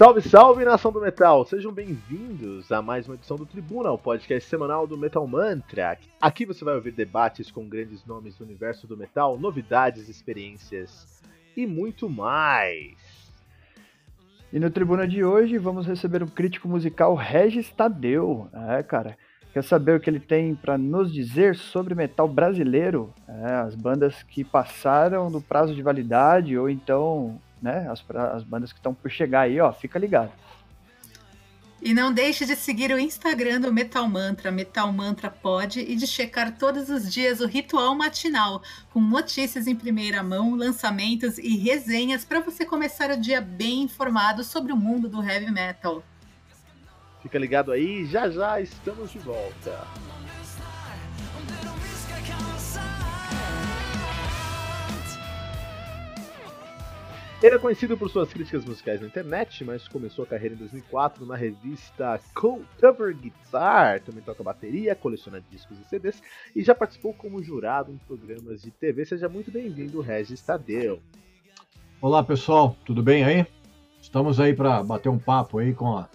Salve, salve nação do metal! Sejam bem-vindos a mais uma edição do Tribuna, o podcast semanal do Metal Mantra. Aqui você vai ouvir debates com grandes nomes do universo do metal, novidades, experiências e muito mais. E no Tribuna de hoje vamos receber o crítico musical Regis Tadeu. É, cara, quer saber o que ele tem para nos dizer sobre metal brasileiro? É, as bandas que passaram do prazo de validade ou então né? As, as bandas que estão por chegar aí, ó, fica ligado. E não deixe de seguir o Instagram do Metal Mantra, Metal Mantra Pod, e de checar todos os dias o ritual matinal, com notícias em primeira mão, lançamentos e resenhas para você começar o dia bem informado sobre o mundo do heavy metal. Fica ligado aí, já já estamos de volta. Ele é conhecido por suas críticas musicais na internet, mas começou a carreira em 2004 na revista Cover Guitar. Também toca bateria, coleciona discos e CDs e já participou como jurado em programas de TV. Seja muito bem-vindo, Regis Tadeu. Olá, pessoal, tudo bem aí? Estamos aí para bater um papo aí com a,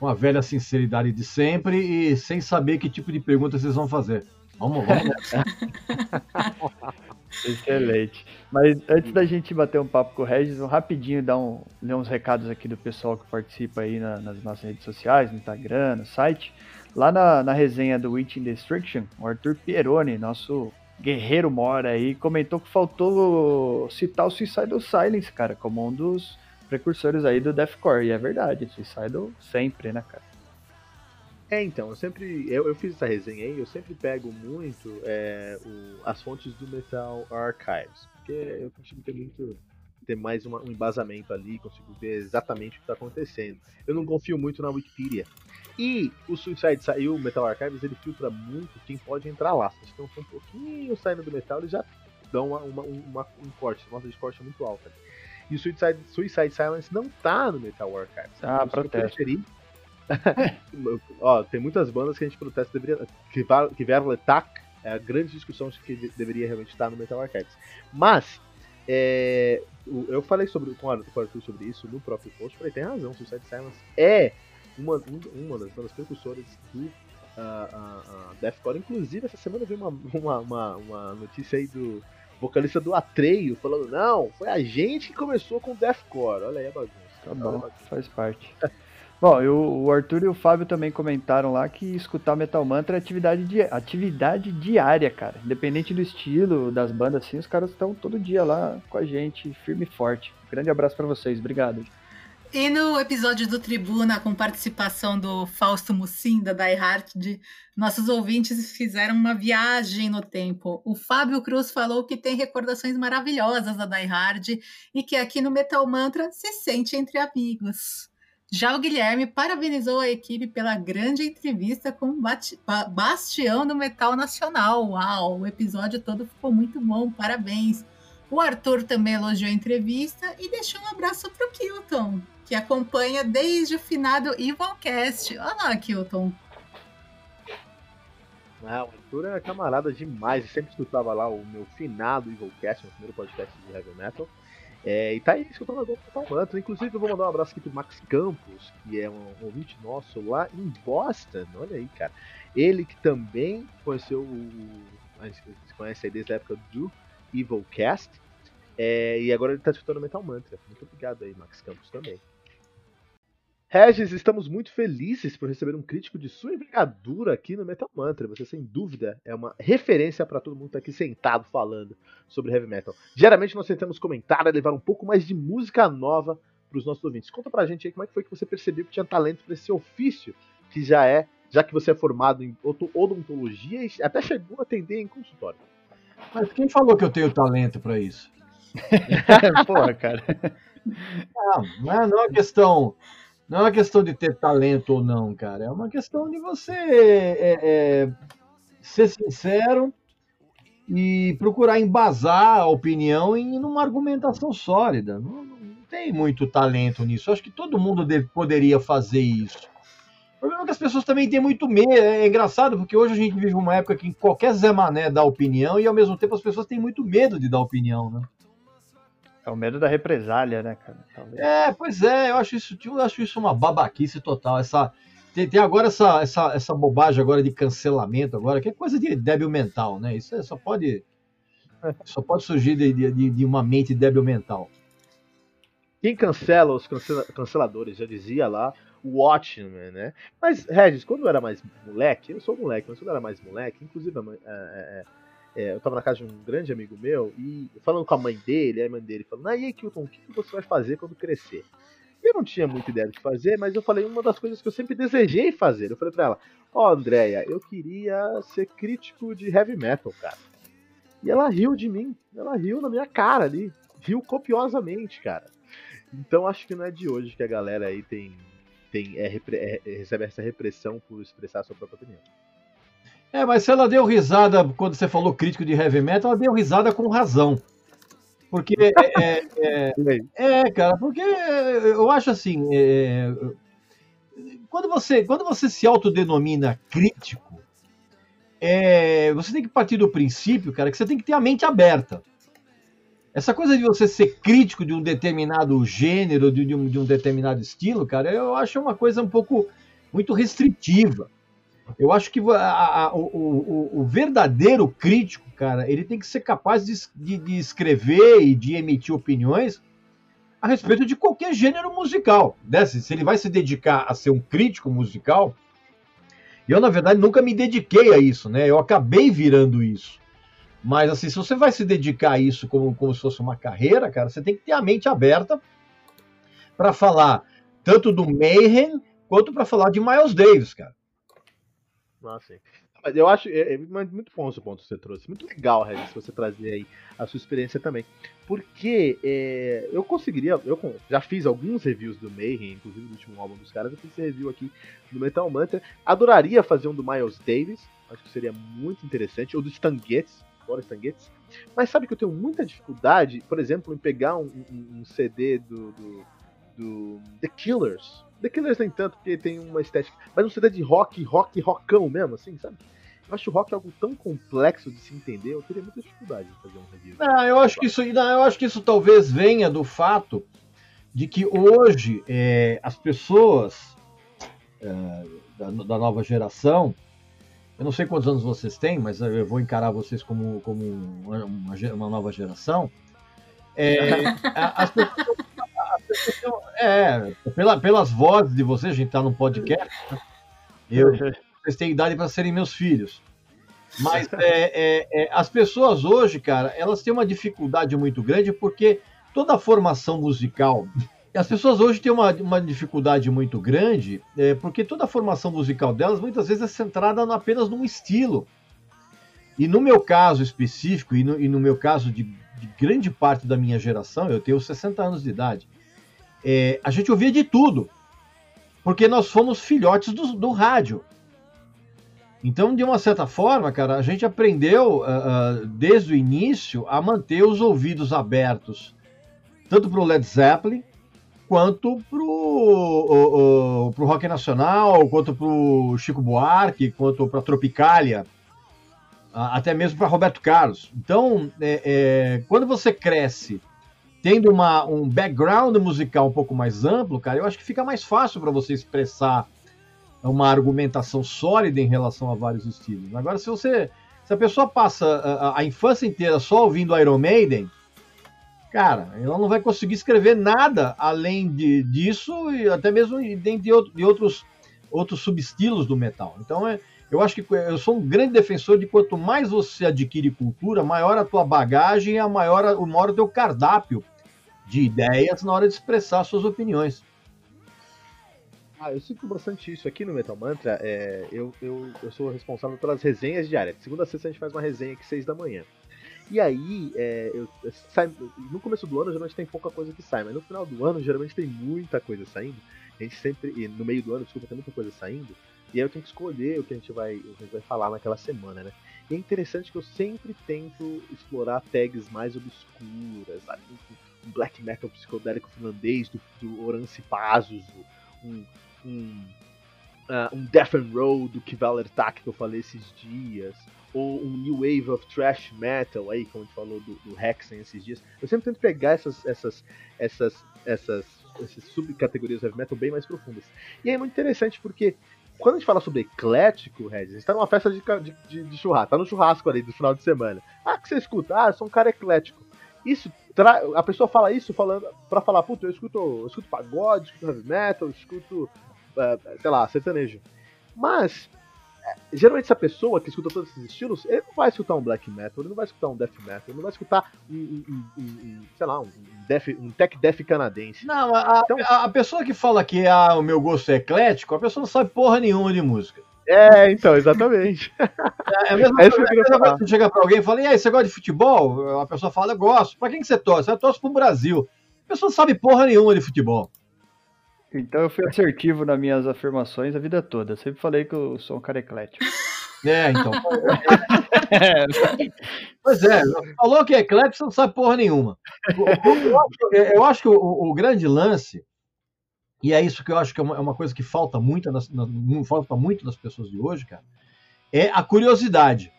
com a velha sinceridade de sempre e sem saber que tipo de pergunta vocês vão fazer. Vamos, vamos. Excelente. Mas antes da gente bater um papo com o Regis, rapidinho dar um, ler uns recados aqui do pessoal que participa aí na, nas nossas redes sociais, no Instagram, no site. Lá na, na resenha do Witching Destruction, o Arthur Pieroni, nosso guerreiro mora aí, comentou que faltou citar o Suicidal Silence, cara, como um dos precursores aí do deathcore. E é verdade, Suicidal sempre, né, cara? É, então, eu sempre. Eu, eu fiz essa resenha aí, eu sempre pego muito é, o, as fontes do Metal Archives. Porque eu consigo ter muito. ter mais uma, um embasamento ali, consigo ver exatamente o que está acontecendo. Eu não confio muito na Wikipedia. E o Suicide saiu, o Metal Archives, ele filtra muito quem pode entrar lá. Se estão um pouquinho saindo do metal, eles já dão uma, uma, uma um corte, uma nota de corte muito alta. E o Suicide, Suicide Silence não tá no Metal Archives. Ah, protesto. Ó, tem muitas bandas que a gente protesta deveria. Que, que Verletak é a grande discussão que deveria realmente estar no Metal Archives. Mas, é, eu falei sobre, com o Arthur sobre isso no próprio post, falei, tem razão, Suicide Silence é uma, uma das bandas precursoras do uh, uh, Deathcore. Inclusive, essa semana veio uma, uma, uma, uma notícia aí do vocalista do Atreio falando, não, foi a gente que começou com Deathcore. Olha aí a bagunça. Tá bom, faz parte. Bom, eu, o Arthur e o Fábio também comentaram lá que escutar Metal Mantra é atividade, di atividade diária, cara. Independente do estilo, das bandas, assim, os caras estão todo dia lá com a gente, firme e forte. grande abraço para vocês, obrigado. E no episódio do Tribuna, com participação do Fausto Mussim, da Die Hard, nossos ouvintes fizeram uma viagem no tempo. O Fábio Cruz falou que tem recordações maravilhosas da Die Hard e que aqui no Metal Mantra se sente entre amigos. Já o Guilherme parabenizou a equipe pela grande entrevista com o Bastião do Metal Nacional. Uau, o episódio todo ficou muito bom, parabéns. O Arthur também elogiou a entrevista e deixou um abraço para o Kilton, que acompanha desde o finado Evilcast. Olha lá, Kilton. Ah, o Arthur é camarada demais, eu sempre escutava lá o meu finado Evilcast, meu primeiro podcast de heavy metal. É, e tá aí escutando agora o Total Mantra. Inclusive, eu vou mandar um abraço aqui pro Max Campos, que é um ouvinte nosso lá em Boston. Olha aí, cara. Ele que também conheceu o. A gente conhece aí desde a época do Evilcast. É, e agora ele tá escutando Metal Mantra. Muito obrigado aí, Max Campos, também. Regis, estamos muito felizes por receber um crítico de sua envergadura aqui no Metal Mantra. Você, sem dúvida, é uma referência para todo mundo que tá aqui sentado falando sobre heavy metal. Diariamente nós tentamos comentar e levar um pouco mais de música nova para os nossos ouvintes. Conta pra gente aí como é que foi que você percebeu que tinha talento para esse ofício que já é, já que você é formado em odontologia e até chegou a atender em consultório. Mas quem falou que eu tenho talento para isso? Porra, cara. Não, não é, não é uma questão. Não é uma questão de ter talento ou não, cara. É uma questão de você é, é, ser sincero e procurar embasar a opinião em uma argumentação sólida. Não, não tem muito talento nisso. Eu acho que todo mundo deve, poderia fazer isso. O problema é que as pessoas também têm muito medo. É engraçado, porque hoje a gente vive uma época que qualquer Zé Mané dá opinião e ao mesmo tempo as pessoas têm muito medo de dar opinião, né? É o medo da represália, né, cara? Talvez. É, pois é, eu acho isso, eu acho isso uma babaquice total. Essa, tem, tem, agora essa, essa, essa bobagem agora de cancelamento, agora, que é coisa de débil mental, né? Isso é, só pode. Só pode surgir de, de, de uma mente débil mental. Quem cancela os canceladores, já dizia lá, Watchmen, né? Mas, Regis, quando eu era mais moleque, eu sou moleque, mas quando eu era mais moleque, inclusive é, é, é, eu tava na casa de um grande amigo meu e falando com a mãe dele, a mãe dele falando, e aí, Kilton, o que você vai fazer quando crescer? Eu não tinha muita ideia do que fazer, mas eu falei uma das coisas que eu sempre desejei fazer. Eu falei pra ela, ó, oh, Andréia, eu queria ser crítico de heavy metal, cara. E ela riu de mim, ela riu na minha cara ali, riu copiosamente, cara. Então acho que não é de hoje que a galera aí tem tem, é, é, recebe essa repressão por expressar a sua própria opinião. É, mas se ela deu risada quando você falou crítico de heavy metal, ela deu risada com razão. Porque. É, é, é, é cara, porque eu acho assim. É, quando, você, quando você se autodenomina crítico, é, você tem que partir do princípio, cara, que você tem que ter a mente aberta. Essa coisa de você ser crítico de um determinado gênero, de, de, um, de um determinado estilo, cara, eu acho uma coisa um pouco muito restritiva. Eu acho que a, a, o, o, o, verdadeiro crítico, cara, ele tem que ser capaz de, de, de, escrever e de emitir opiniões a respeito de qualquer gênero musical. Né? Se ele vai se dedicar a ser um crítico musical, eu, na verdade, nunca me dediquei a isso, né? Eu acabei virando isso. Mas, assim, se você vai se dedicar a isso como, como se fosse uma carreira, cara, você tem que ter a mente aberta para falar tanto do Mayhem quanto para falar de Miles Davis, cara. Ah, sim. Mas eu acho é, é muito bom esse ponto que você trouxe. Muito legal, Regis, você trazer aí a sua experiência também. Porque é, eu conseguiria. Eu já fiz alguns reviews do Mayhem, inclusive do último álbum dos caras. Eu fiz esse review aqui do Metal Mantra. Adoraria fazer um do Miles Davis. Acho que seria muito interessante. Ou do Stan Getz adoro Stanguetes. Mas sabe que eu tenho muita dificuldade, por exemplo, em pegar um, um, um CD do, do, do, The Killers. The Killers nem tanto, porque tem uma estética. Mas um CD de rock, rock, rockão mesmo, assim, sabe? Eu acho o rock algo tão complexo de se entender, eu teria muita dificuldade em fazer um review. Não, eu acho que isso, não, eu acho que isso talvez venha do fato de que hoje é, as pessoas é, da, da, nova geração eu não sei quantos anos vocês têm, mas eu vou encarar vocês como, como uma, uma nova geração. É, as pessoas, é, pela, pelas vozes de vocês, a gente está num podcast, né? eu, vocês têm idade para serem meus filhos. Mas é, é, é, as pessoas hoje, cara, elas têm uma dificuldade muito grande porque toda a formação musical as pessoas hoje têm uma, uma dificuldade muito grande, é, porque toda a formação musical delas muitas vezes é centrada apenas num estilo. E no meu caso específico, e no, e no meu caso de, de, grande parte da minha geração, eu tenho 60 anos de idade, é, a gente ouvia de tudo. Porque nós fomos filhotes do, do rádio. Então, de uma certa forma, cara, a gente aprendeu uh, uh, desde o início a manter os ouvidos abertos, tanto para o Led Zeppelin, quanto pro, o, o, rock nacional, quanto pro Chico Buarque, quanto pra Tropicália, até mesmo para Roberto Carlos. Então, é, é, quando você cresce tendo uma, um background musical um pouco mais amplo, cara, eu acho que fica mais fácil para você expressar uma argumentação sólida em relação a vários estilos. Agora, se você se a pessoa passa a, a infância inteira só ouvindo Iron Maiden, cara, ela não vai conseguir escrever nada além de, disso e até mesmo de, de outros, outros subestilos do metal. Então, é, eu acho que eu sou um grande defensor de quanto mais você adquire cultura, maior a tua bagagem a maior, o maior o teu cardápio de ideias na hora de expressar suas opiniões. Ah, eu sinto bastante isso aqui no Metal Mantra. É, eu, eu, eu sou responsável pelas resenhas diárias. Segunda a sexta a gente faz uma resenha aqui seis da manhã. E aí, é, eu, sai, no começo do ano geralmente tem pouca coisa que sai, mas no final do ano geralmente tem muita coisa saindo. A gente sempre, no meio do ano, desculpa, tem muita coisa saindo. E aí eu tenho que escolher o que a gente vai, a gente vai falar naquela semana, né? E é interessante que eu sempre tento explorar tags mais obscuras, sabe? Um black metal psicodélico finlandês do, do Orance Pazos, um, um, uh, um Death and Roll do Kivaler Tak que eu falei esses dias, ou um New Wave of Thrash Metal aí, como a gente falou do, do Hexen esses dias. Eu sempre tento pegar essas, essas, essas, essas, essas subcategorias heavy metal bem mais profundas. E é muito interessante porque quando a gente fala sobre eclético, Regis, a gente tá numa festa de, de, de, churrasco, tá no churrasco ali do final de semana. Ah, que você escuta? Ah, eu sou um cara eclético. Isso, tra... a pessoa fala isso falando para falar, puta, eu escuto, eu escuto pagode, escuto heavy metal, escuto uh, sei lá, sertanejo. Mas, geralmente essa pessoa que escuta todos esses estilos, ele não vai escutar um black metal, ele não vai escutar um death metal, ele não vai escutar um, um, um, um sei lá, um, death, um tech death canadense. Não, a, então, a, a, pessoa que fala que ah, o meu gosto é eclético, a pessoa não sabe porra nenhuma de música. É, então, exatamente. É, é a mesma é coisa, que você chega pra alguém e fala, e aí, você gosta de futebol? A pessoa fala, eu gosto. Pra quem que você torce? Eu torço pro Brasil. A pessoa não sabe porra nenhuma de futebol. Então eu fui assertivo nas minhas afirmações a vida toda. Eu sempre falei que eu sou um cara eclético. É, então. pois é, falou que é eclético, você não sabe porra nenhuma. Eu acho que o, o, grande lance, e é isso que eu acho que é uma, é uma coisa que falta muito, nas, falta muito das pessoas de hoje, cara, é a curiosidade.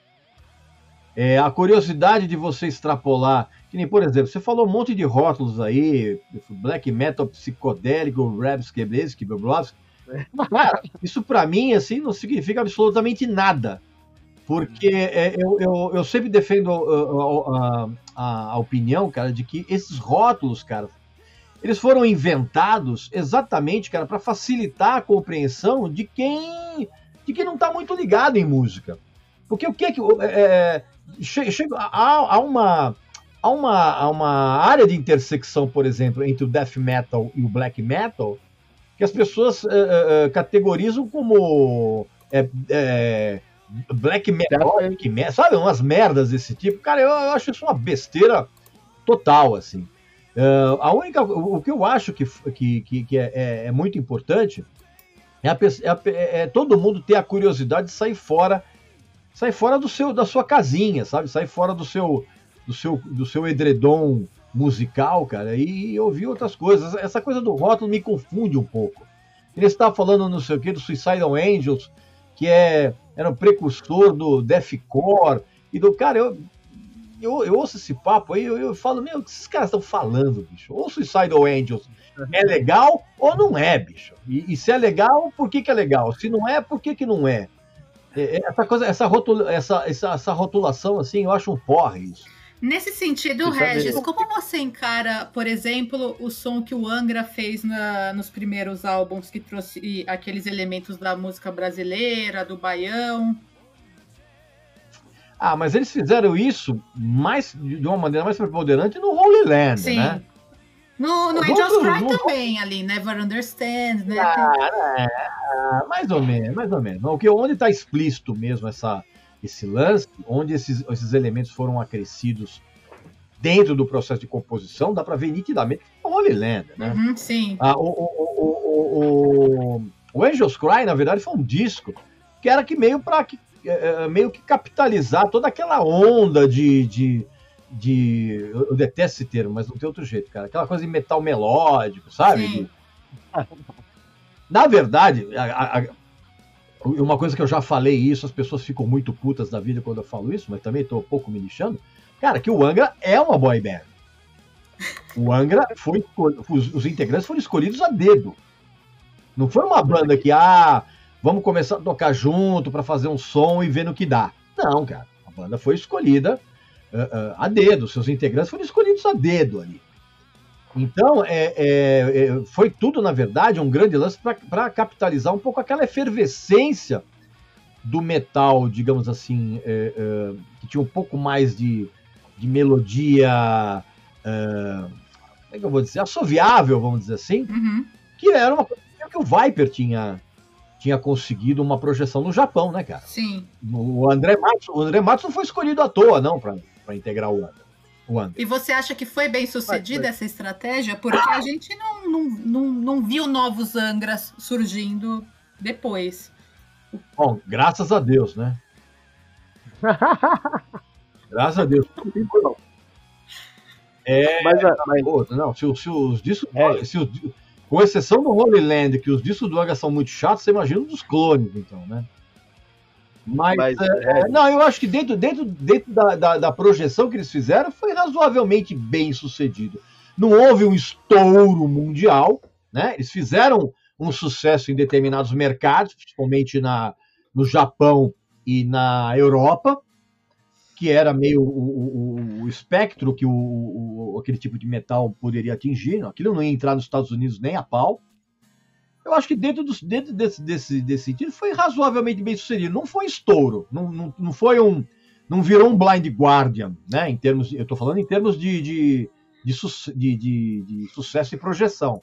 É a curiosidade de você extrapolar que nem, por exemplo, você falou um monte de rótulos aí, black metal psicodélico, Rebskebeski, Bobrovski. Cara, isso para mim, assim, não significa absolutamente nada. Porque é, eu, eu, eu, sempre defendo a, a, a, a, opinião, cara, de que esses rótulos, cara, eles foram inventados exatamente, cara, para facilitar a compreensão de quem de quem não tá muito ligado em música. Porque o que é que. É, chega, há, há uma há uma, há uma área de intersecção, por exemplo, entre o death metal e o black metal, que as pessoas uh, uh, categorizam como é, é, black metal, sabe? Umas merdas desse tipo. Cara, eu, eu acho isso uma besteira total, assim. Uh, a única, o, que eu acho que, que, que é, é, é muito importante é, a, é, é, todo mundo ter a curiosidade de sair fora, sair fora do seu, da sua casinha, sabe? Sair fora do seu, do seu, do seu edredom musical, cara, e ouvir outras coisas. Essa coisa do rótulo me confunde um pouco. Ele estava falando, não sei o que, do Suicidal Angels, que é, era um precursor do deathcore, e do cara, eu, eu, eu ouço esse papo aí, eu, eu falo, meu, o que esses caras estão falando, bicho? Ou Suicidal Angels é legal ou não é, bicho? E, e, se é legal, por que, que é legal? Se não é, por que, que não é? é, é essa coisa, essa, rotula, essa, essa, essa rotulação, assim, eu acho um porre isso. Nesse sentido, Regis, como você encara, por exemplo, o som que o Angra fez na, nos primeiros álbuns que trouxe aqueles elementos da música brasileira, do baião? Ah, mas eles fizeram isso mais de uma maneira mais preponderante no Holy Land, Sim. né? No, no Angels Cry no... também, ali, Never Understand, né? Ah, é, mais ou menos, mais ou menos. O que, onde está explícito mesmo essa, esse lance, onde esses, esses elementos foram acrescidos dentro do processo de composição, dá para ver nitidamente o Holy Land, né? Uhum, sim. Ah, o, o, o, o, Angels Cry, na verdade, foi um disco que era que meio para que é, é, meio que capitalizar toda aquela onda de, de, de, eu detesto esse termo, mas não tem outro jeito, cara. Aquela coisa de metal melódico, sabe? De... Na verdade, a, a, uma coisa que eu já falei isso, as pessoas ficam muito putas da vida quando eu falo isso, mas também estou um pouco me lixando. Cara, que o Angra é uma boy band. O Angra foi. Os, os integrantes foram escolhidos a dedo. Não foi uma banda que, ah, vamos começar a tocar junto para fazer um som e ver no que dá. Não, cara. A banda foi escolhida uh, uh, a dedo. Seus integrantes foram escolhidos a dedo ali. Então, é, é, é, foi tudo, na verdade, um grande lance para capitalizar um pouco aquela efervescência do metal, digamos assim, é, é, que tinha um pouco mais de, de melodia é, é que eu vou dizer, assoviável, vamos dizer assim, Uhum. que era uma coisa que o Viper tinha, tinha conseguido uma projeção no Japão, né, cara? Sim. O André Matos, o André Matos não foi escolhido à toa, não, para integrar o André. E você acha que foi bem sucedida Mas- essa estratégia? Porque a gente não, não, não, não viu novos Angras surgindo depois. Bom, graças a Deus, né? Graças a Deus. É, Mas, a- mas Pô, não, se, se os discos. É. se os- com exceção do Holy Land, que os discos do Anga são muito chatos, você imagina dos clones, então, né? Mas, Mas, é, é. não, eu acho que dentro, dentro, dentro da, da, da projeção que eles fizeram foi razoavelmente bem sucedido. Não houve um estouro mundial, né? Eles fizeram um sucesso em determinados mercados, principalmente na, no Japão e na Europa, que era meio o, o- o espectro que o, o- aquele tipo de metal poderia atingir. Aquilo não ia entrar nos Estados Unidos nem a pau. Eu acho que dentro, dos, dentro desse, desse, desse sentido foi razoavelmente bem sucedido. Não foi estouro, não, não, não foi um. Não virou um Blind Guardian, né? Em termos, eu estou falando em termos de, de, de, de- de- sucesso e projeção.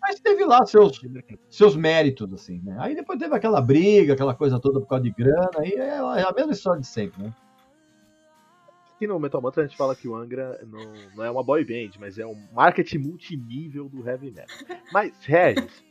Mas teve lá seus, seus méritos, assim, né? Aí depois teve aquela briga, aquela coisa toda por causa de grana, aí é a mesma história de sempre, né? Aqui no Metal Mantra a gente fala que o Angra não, não é uma boy band, mas é um marketing multinível do heavy metal. Mas, Regis,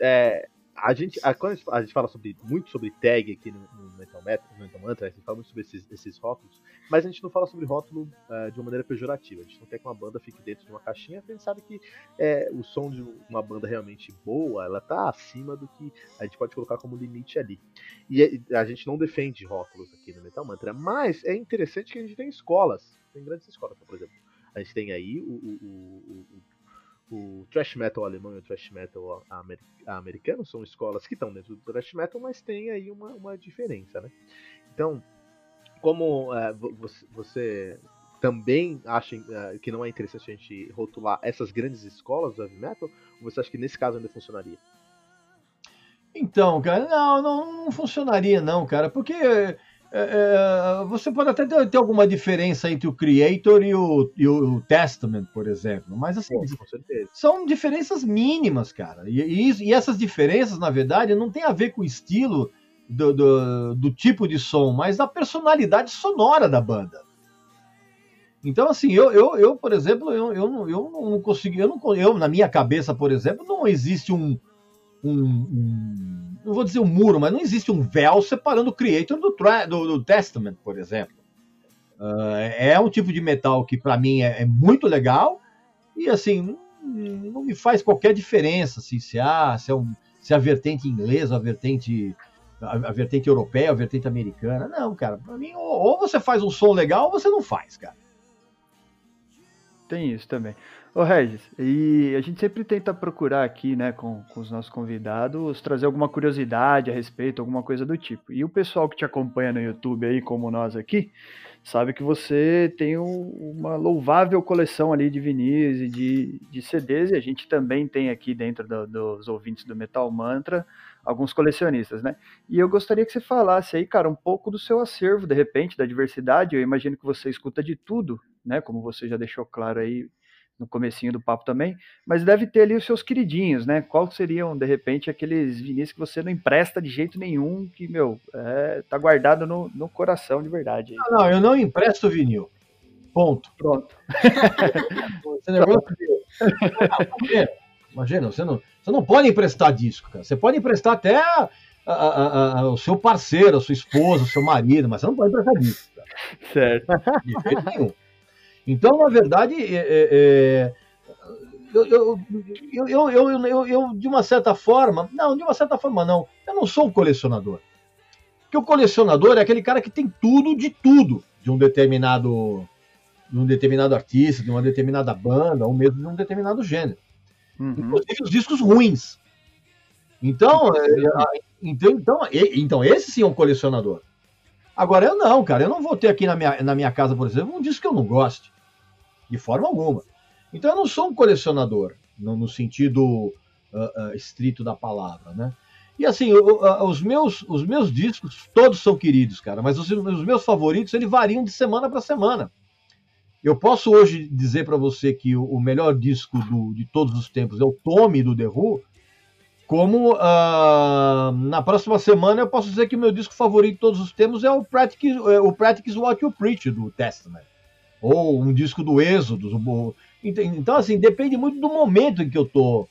é, a gente, a, quando a gente, fala sobre, muito sobre tag aqui no, no Metal, Metal, no Mantra, a gente fala muito sobre esses, esses rótulos, mas a gente não fala sobre rótulo é, de uma maneira pejorativa. A gente não quer que uma banda fique dentro de uma caixinha, porque a gente sabe que é, o som de uma banda realmente boa, ela tá acima do que a gente pode colocar como limite ali. E a- a gente não defende rótulos aqui no Metal Mantra, mas é interessante que a gente tem escolas, tem grandes escolas, por exemplo. A gente tem aí o, o, o, o, o thrash metal alemão e o thrash metal amer- americano, são escolas que estão dentro do thrash metal, mas tem aí uma, uma diferença, né? Então, como é, vo- você, você também acha é, que não é interessante a gente rotular essas grandes escolas do heavy metal, ou você acha que nesse caso ainda funcionaria? Então, cara, não, não, não funcionaria não, cara, porque é, é, você pode até ter, alguma diferença entre o Creator e o, e o Testament, por exemplo, mas assim, com certeza. são diferenças mínimas, cara, e, e e essas diferenças, na verdade, não tem a ver com o estilo do, do, do tipo de som, mas da personalidade sonora da banda. Então, assim, eu, eu, eu por exemplo, eu, eu, não, eu não consegui, eu, não, eu, na minha cabeça, por exemplo, não existe um, um, um- não vou dizer um muro, mas não existe um véu separando o Creator do, do, do Testament, por exemplo. Ah, é um tipo de metal que para mim é, é muito legal e assim não, não me faz qualquer diferença assim, se, há, se, é um, se é a vertente inglesa, a vertente a, a vertente europeia, a vertente americana. Não, cara, para mim ou, ou você faz um som legal ou você não faz, cara. Tem isso também. Ô Regis, e a gente sempre tenta procurar aqui, né, com, com os nossos convidados, trazer alguma curiosidade a respeito, alguma coisa do tipo. E o pessoal que te acompanha no YouTube aí, como nós aqui, sabe que você tem um- uma louvável coleção ali de vinis e de, de CDs, e a gente também tem aqui dentro do- dos ouvintes do Metal Mantra alguns colecionistas, né? E eu gostaria que você falasse aí, cara, um pouco do seu acervo, de repente, da diversidade. Eu imagino que você escuta de tudo, né? Como você já deixou claro aí no comecinho do papo também, mas deve ter ali os seus queridinhos, né? Quais seriam, de repente, aqueles vinis que você não empresta de jeito nenhum, que, meu, é, tá guardado no, no coração de verdade. Não, não, eu não empresto vinil. Ponto. Pronto. Esse negócio de- Imagina, você não, você não pode emprestar disco, cara. Você pode emprestar até a- a- a- o seu parceiro, a sua esposa, o seu marido, mas você não pode emprestar disco, cara. Certo. De jeito nenhum. Então, na verdade, é, é, é, eu, eu, eu, eu, eu, de uma certa forma, não, de uma certa forma não, eu não sou um colecionador. Porque o colecionador é aquele cara que tem tudo de tudo de um determinado, de um determinado artista, de uma determinada banda, ou mesmo de um determinado gênero Uhum. inclusive os discos ruins. Então, então, então, então, esse sim é um colecionador. Agora, eu não, cara, eu não vou ter aqui na minha, na minha casa, por exemplo, um disco que eu não goste, de forma alguma. Então, eu não sou um colecionador, no, no sentido ah, ah, estrito da palavra, né? E assim, o- ah, os, meus, os meus discos, todos são queridos, cara, mas os, os meus favoritos, eles variam de semana para semana. Eu posso hoje dizer para você que o, o melhor disco do, de todos os tempos é o Tommy do The Who, como uh, na próxima semana eu posso dizer que o meu disco favorito de todos os tempos é o Practice, é o Practice What You Preach do Testament. Ou um disco do Êxodo. Então, assim, depende muito do momento em que eu tô,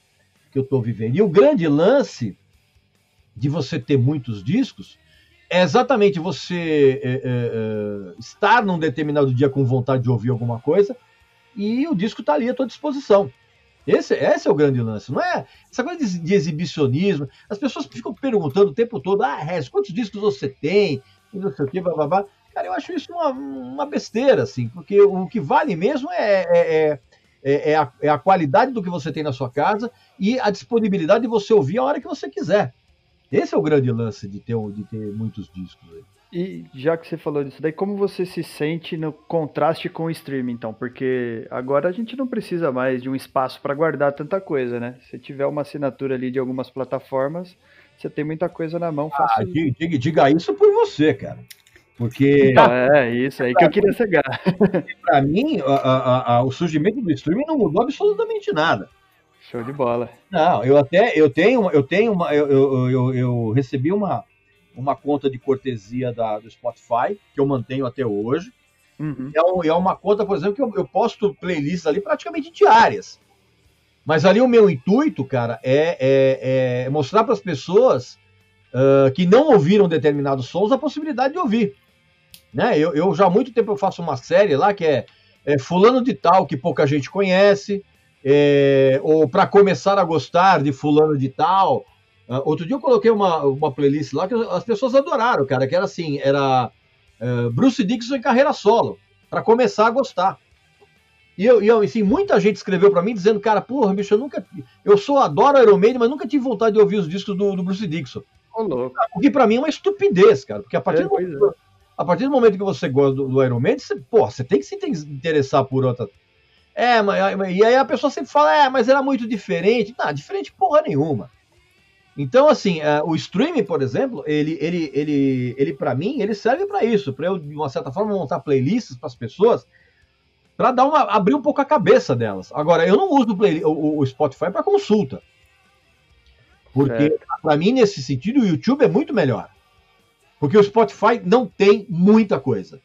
que eu tô vivendo. E o grande lance de você ter muitos discos é exatamente você é, é, é, estar num determinado dia com vontade de ouvir alguma coisa e o disco está ali à tua disposição. Esse, esse é o grande lance, não é? Essa coisa de, de exibicionismo. As pessoas ficam perguntando o tempo todo: ah, Rez, quantos discos você tem? Não sei o que, blá, blá, blá. Cara, eu acho isso uma, uma besteira, assim, porque o que vale mesmo é, é, é, é, a, é a qualidade do que você tem na sua casa e a disponibilidade de você ouvir a hora que você quiser. Esse é o grande lance de ter, de ter muitos discos aí. E já que você falou disso daí, como você se sente no contraste com o streaming, então? Porque agora a gente não precisa mais de um espaço para guardar tanta coisa, né? Se tiver uma assinatura ali de algumas plataformas, você tem muita coisa na mão. Ah, diga, diga, isso por você, cara. Porque. é, isso aí que eu queria chegar. Para mim, a, a, a, o surgimento do streaming não mudou absolutamente nada. Show de bola. Não, eu até eu tenho, eu tenho uma, eu, eu, eu, eu recebi uma, uma conta de cortesia da, do Spotify, que eu mantenho até hoje. Uhum. É, é, uma conta, por exemplo, que eu, eu posto playlists ali praticamente diárias. Mas ali o meu intuito, cara, é, é, é mostrar para as pessoas uh, que não ouviram determinados sons a possibilidade de ouvir. Né? Eu, eu já há muito tempo eu faço uma série lá que é, é Fulano de Tal, que pouca gente conhece, é, ou para começar a gostar de Fulano de Tal, Uh, outro dia eu coloquei uma, uma playlist lá que as pessoas adoraram, cara, que era assim, era uh, Bruce Dixon em carreira solo, para começar a gostar. E eu, e eu assim, muita gente escreveu para mim dizendo, cara, porra, bicho, eu nunca. Eu sou, adoro Iron Maiden, mas nunca tive vontade de ouvir os discos do, do Bruce Dixon. Oh, o que para mim é uma estupidez, cara, porque a partir, é, do, momento, é. A partir do momento que você gosta do, do Iron Maiden, você, porra, você tem que se interessar por outra. É, mas, e aí a pessoa sempre fala, é, mas era muito diferente. Não, diferente porra nenhuma. Então, assim, uh, o streaming, por exemplo, ele, ele, ele, ele para mim, ele serve para isso, para eu, de uma certa forma, montar playlists para as pessoas, para dar uma, abrir um pouco a cabeça delas. Agora, eu não uso o, play, o, o Spotify para consulta, porque para mim, nesse sentido, o YouTube é muito melhor, porque o Spotify não tem muita coisa.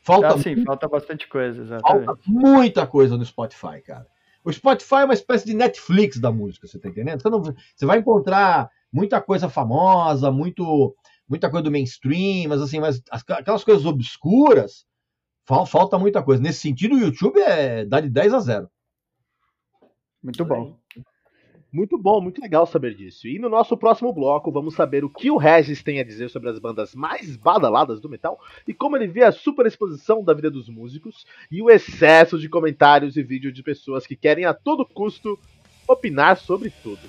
Falta, ah, sim, falta bastante coisa, exatamente. Falta muita coisa no Spotify, cara. O Spotify é uma espécie de Netflix da música, você tá entendendo? Você, não, você vai encontrar muita coisa famosa, muito, muita coisa do mainstream, mas assim, mas aquelas coisas obscuras, falta muita coisa. Nesse sentido, o YouTube é dá de 10 a 0. Muito bom. Muito bom, muito legal saber disso. E no nosso próximo bloco, vamos saber o que o Regis tem a dizer sobre as bandas mais badaladas do metal e como ele vê a superexposição da vida dos músicos e o excesso de comentários e vídeos de pessoas que querem a todo custo opinar sobre tudo.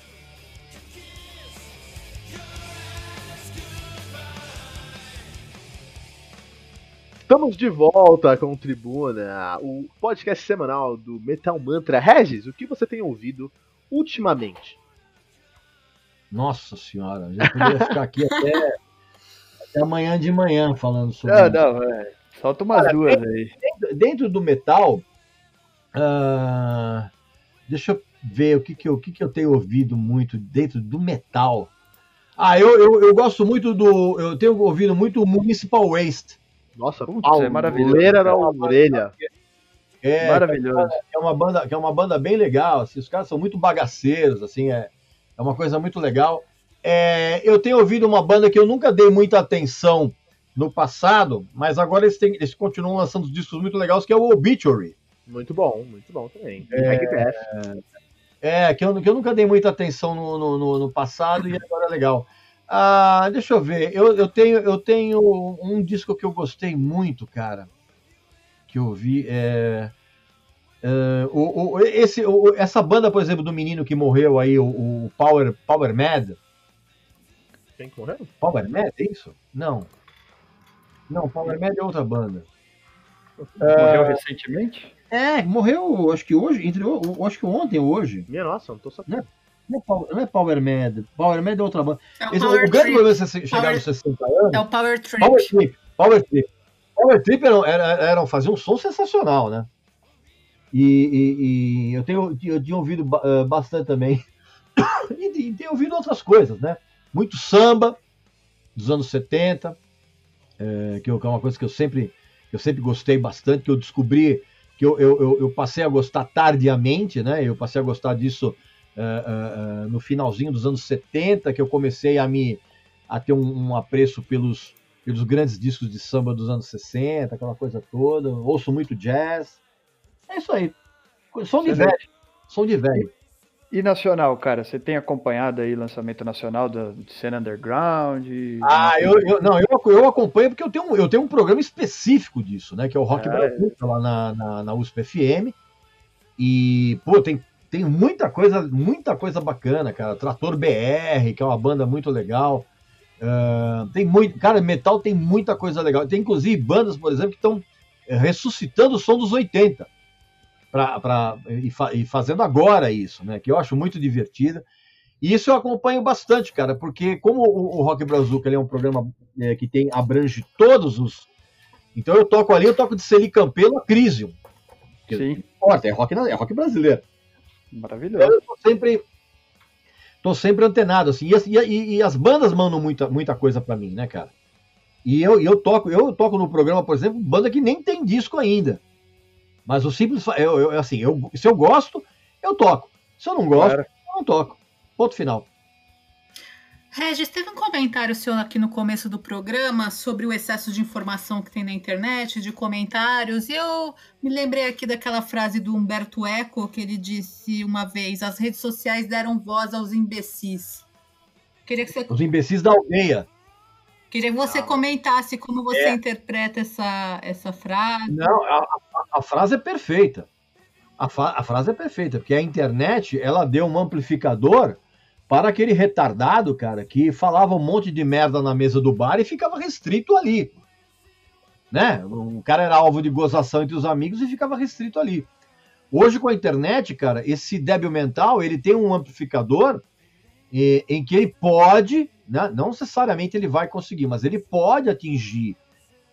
Estamos de volta com o Tribuna, o podcast semanal do Metal Mantra. Regis, o que você tem ouvido ultimamente? Nossa senhora, já podia ficar aqui até, até amanhã de manhã falando sobre não, isso. Não, é. Solta umas Cara, duas dentro, aí. Dentro, do metal, uh, deixa eu ver o que, que, eu, o que, que eu tenho ouvido muito dentro do metal. Ah, eu, eu, eu gosto muito do. Eu tenho ouvido muito Municipal Waste. Nossa, Putz, é maravilhoso. na orelha. É, Maravilhoso. É uma banda, que é uma banda bem legal. Assim, os caras são muito bagaceiros, assim, é, é uma coisa muito legal. É, eu tenho ouvido uma banda que eu nunca dei muita atenção no passado, mas agora eles, têm, eles continuam lançando discos muito legais, que é o Obituary. Muito bom, muito bom também. É, é que, eu, que eu nunca dei muita atenção no, no, no passado e agora é legal. Ah, deixa eu ver, eu, eu, tenho, eu tenho um disco que eu gostei muito, cara que eu vi é. Uh, o, o, esse, o, essa banda, por exemplo, do menino que morreu aí, o, o Power, Power Mad. Quem morreu? Power Mad, é isso? Não. Não, Power Mad é outra banda. Morreu uh, recentemente? É, morreu, acho que hoje, entre, acho que ontem ou hoje. Minha nossa, não tô sabendo. Não é, não é, Power, não é Power Mad. Power Mad é outra banda. É o, Esse, o grande problema é você chegar Power, nos 60 anos. É o Power Trip. Power Trip. Power Trip. Power Trip era, era, era, fazia um som sensacional, né? E, e, e eu, tenho, eu tinha ouvido uh, bastante também. e, e tenho ouvido outras coisas, né? Muito samba dos anos 70, é, que é uma coisa que eu sempre, eu sempre gostei bastante, que eu descobri, que eu, eu, eu passei a gostar tardiamente, né? Eu passei a gostar disso uh, no finalzinho dos anos 70, que eu comecei a me a ter um, um apreço pelos, pelos grandes discos de samba dos anos 60, aquela coisa toda. Ouço muito jazz. É isso aí. Som de velho. Som de velho. E nacional, cara, você tem acompanhado aí lançamento nacional do Cena Underground? Ah, eu, eu, não, eu, eu acompanho porque eu tenho, eu tenho um programa específico disso, né? Que é o Rock é, Brasil, é. lá na, na, na USP FM. E, pô, tem, tem muita coisa, muita coisa bacana, cara. Trator BR, que é uma banda muito legal. Uh, tem muito, cara, metal tem muita coisa legal. Tem inclusive bandas, por exemplo, que estão ressuscitando o som dos 80 pra, pra, e, fa, e, fazendo agora isso, né? Que eu acho muito divertida. E isso eu acompanho bastante, cara, porque como o, o Rock Brazuca é um programa é, que tem abrange todos os. Então eu toco ali, eu toco de Celi Campelo a Crisium. Sim. Importa, é rock, é rock brasileiro. Maravilhoso. Eu tô sempre, tô sempre antenado, assim. E, e, e as bandas mandam muita, muita coisa para mim, né, cara? E eu, eu toco, eu toco no programa, por exemplo, banda que nem tem disco ainda. Mas o simples. Eu, eu, assim, eu, se eu gosto, eu toco. Se eu não gosto, claro. eu não toco. Ponto final. Regis, teve um comentário seu aqui no começo do programa sobre o excesso de informação que tem na internet, de comentários, e eu me lembrei aqui daquela frase do Humberto Eco, que ele disse uma vez: as redes sociais deram voz aos imbecis. Queria que você... Os imbecis da aldeia. Queria que você comentasse como você é. interpreta essa, essa frase. Não, a, a, a frase é perfeita. A, a, frase é perfeita, porque a internet ela deu um amplificador para aquele retardado, cara, que falava um monte de merda na mesa do bar e ficava restrito ali. Né? O cara era alvo de gozação entre os amigos e ficava restrito ali. Hoje, com a internet, cara, esse débil mental ele tem um amplificador eh, em que ele pode né? não necessariamente ele vai conseguir, mas ele pode atingir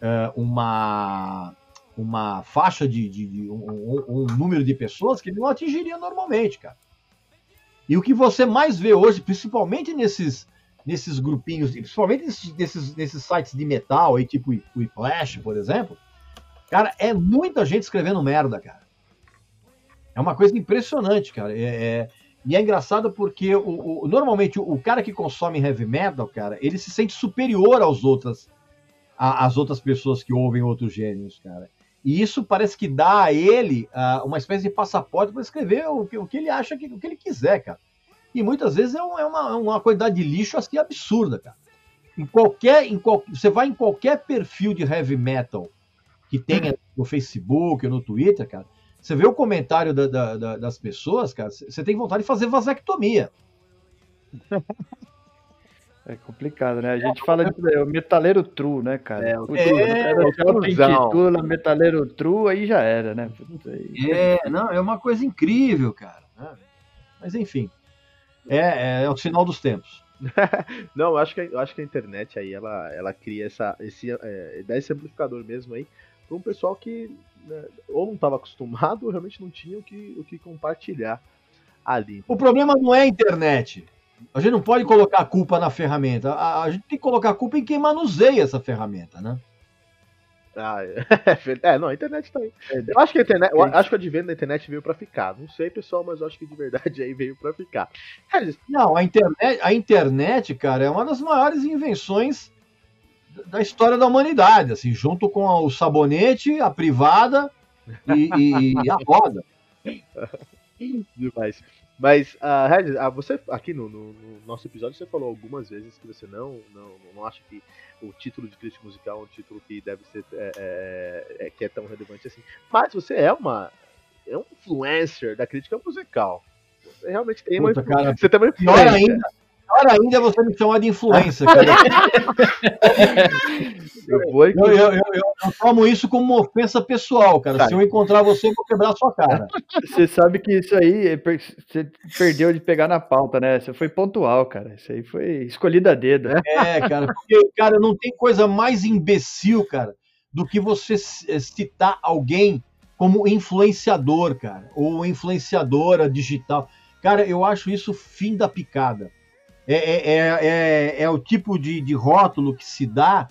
uh, uma, uma faixa de, de, de um, um, número de pessoas que ele não atingiria normalmente, cara. E o que você mais vê hoje, principalmente nesses, nesses grupinhos, principalmente nesses, nesses, nesses sites de metal, aí, tipo o Flash, por exemplo, cara, é muita gente escrevendo merda, cara. É uma coisa impressionante, cara. É, é, e é engraçado porque o, o, normalmente o, cara que consome heavy metal, cara, ele se sente superior aos outras, às outras pessoas que ouvem outros gêneros, cara. E isso parece que dá a ele uh, uma espécie de passaporte para escrever o que, o que ele acha que o que ele quiser, cara. E muitas vezes é, um, é uma, uma quantidade de lixo assim absurda, cara. Em qualquer, em qual, você vai em qualquer perfil de heavy metal que tenha no Facebook ou no Twitter, cara, você vê o comentário da, da, da, das pessoas, cara, você tem vontade de fazer vasectomia. É complicado, né? A gente fala de é, o metaleiro true, né, cara? É, o é, é, intitula metaleiro true, aí já era, né? É, não, é uma coisa incrível, cara. Né? Mas enfim, é, é, o sinal dos tempos. não, eu acho que, eu acho que a internet aí, ela, ela cria essa, esse, é, dá esse amplificador mesmo aí para um pessoal que né, ou não estava acostumado ou realmente não tinha o que, o que compartilhar ali. O problema não é a internet. A gente não pode colocar a culpa na ferramenta. A, a gente tem que colocar a culpa em quem manuseia essa ferramenta, né? Ah, é, é, não, a internet tá aí. Eu acho que a internet, acho que o advento da internet veio para ficar. Não sei, pessoal, mas eu acho que de verdade aí veio para ficar. Não, a internet, a internet, cara, é uma das maiores invenções da história da humanidade, assim, junto com o sabonete, a privada e, e, e a roda. Demais. Mas, uh, Regis, uh, você aqui no, no, no, nosso episódio você falou algumas vezes que você não, não, não acha que o título de crítica musical é um título que deve ser é, é, é, que é tão relevante assim. Mas você é uma é um influencer da crítica musical. Você realmente tem Puta, uma cara, você tem uma influência. Pior ainda, Pior ainda é você me chamar de influência, cara. eu, vou eu, eu, eu, eu, tomo isso como uma ofensa pessoal, cara. Tá. Se eu encontrar você, eu vou quebrar a sua cara. Você sabe que isso aí você perdeu de pegar na pauta, né? Você foi pontual, cara. Isso aí foi escolhida a dedo. É, cara, porque, cara, não tem coisa mais imbecil, cara, do que você citar alguém como influenciador, cara, ou influenciadora digital. Cara, eu acho isso fim da picada. É, é, é, é, é o tipo de, de rótulo que se dá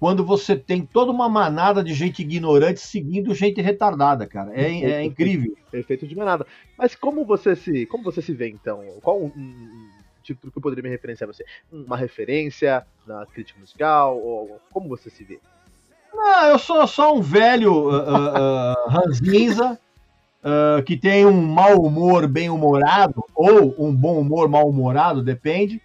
quando você tem toda uma manada de gente ignorante seguindo gente retardada, cara. É, é incrível. Perfeito de manada. Mas como você se, como você se vê então? Qual um, um título que eu poderia me referenciar a você? Uma referência na crítica musical ou como você se vê? Não, eu sou só um velho uh, uh, ranzinza uh, que tem um mau humor bem humorado ou um bom humor mal humorado, depende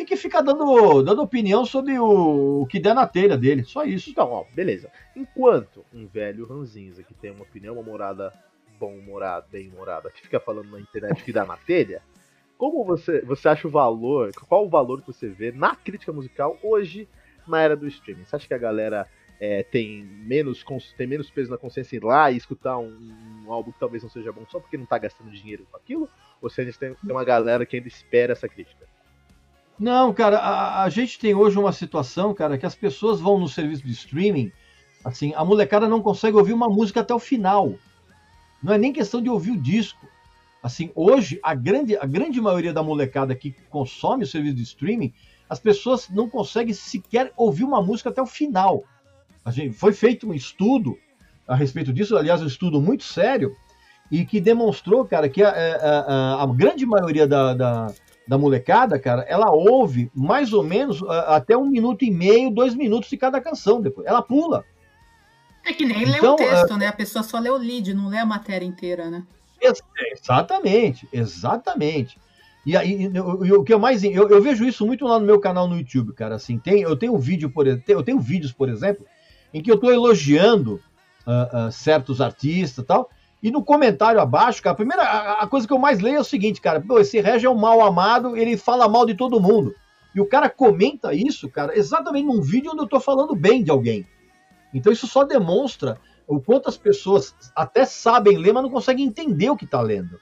e que fica dando, dando opinião sobre o, o que der na telha dele. Só isso. Então, ó, beleza. Enquanto um velho ranzinza que tem uma opinião humorada, bom humorado, bem humorada, que fica falando na internet que dá na telha, como você, você acha o valor, qual o valor que você vê na crítica musical hoje na era do streaming? Você acha que a galera é, tem, menos, tem menos peso na consciência ir lá e escutar um, um, álbum que talvez não seja bom só porque não tá gastando dinheiro com aquilo? Ou se a gente tem, tem uma galera que ainda espera essa crítica? Não, cara, a, a, gente tem hoje uma situação, cara, que as pessoas vão no serviço de streaming, assim, a molecada não consegue ouvir uma música até o final. Não é nem questão de ouvir o disco. Assim, hoje, a grande, a grande maioria da molecada que consome o serviço de streaming, as pessoas não conseguem sequer ouvir uma música até o final. A gente, foi feito um estudo a respeito disso, aliás, um estudo muito sério, e que demonstrou, cara, que a, a, a, a grande maioria da, da da molecada, cara, ela ouve mais ou menos até um minuto e meio, dois minutos de cada canção. Depois ela pula. É que nem então, lê o texto, uh, né? A pessoa só lê o lead, não lê a matéria inteira, né? Exatamente, exatamente. E aí, o que eu mais. Eu, eu, vejo isso muito lá no meu canal no YouTube, cara. Assim, tem, eu tenho vídeo, por eu tenho vídeos, por exemplo, em que eu estou elogiando uh, uh, certos artistas e tal. E no comentário abaixo, cara, a primeira a, coisa que eu mais leio é o seguinte, cara, esse Regi é um mal amado, ele fala mal de todo mundo. E o cara comenta isso, cara, exatamente num vídeo onde eu tô falando bem de alguém. Então isso só demonstra o quanto as pessoas até sabem ler, mas não conseguem entender o que tá lendo.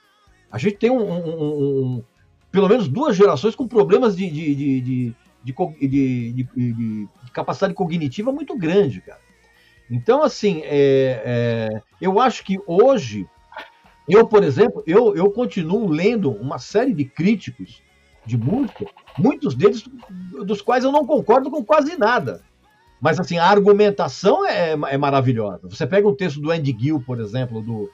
A gente tem um, um, um pelo menos duas gerações com problemas de, de, de, de, capacidade cognitiva muito grande, cara. Então, assim, é, é, eu acho que hoje, eu, por exemplo, eu, eu continuo lendo uma série de críticos de música, muitos deles dos quais eu não concordo com quase nada. Mas, assim, a argumentação é, é maravilhosa. Você pega um texto do Andy Gill, por exemplo, do,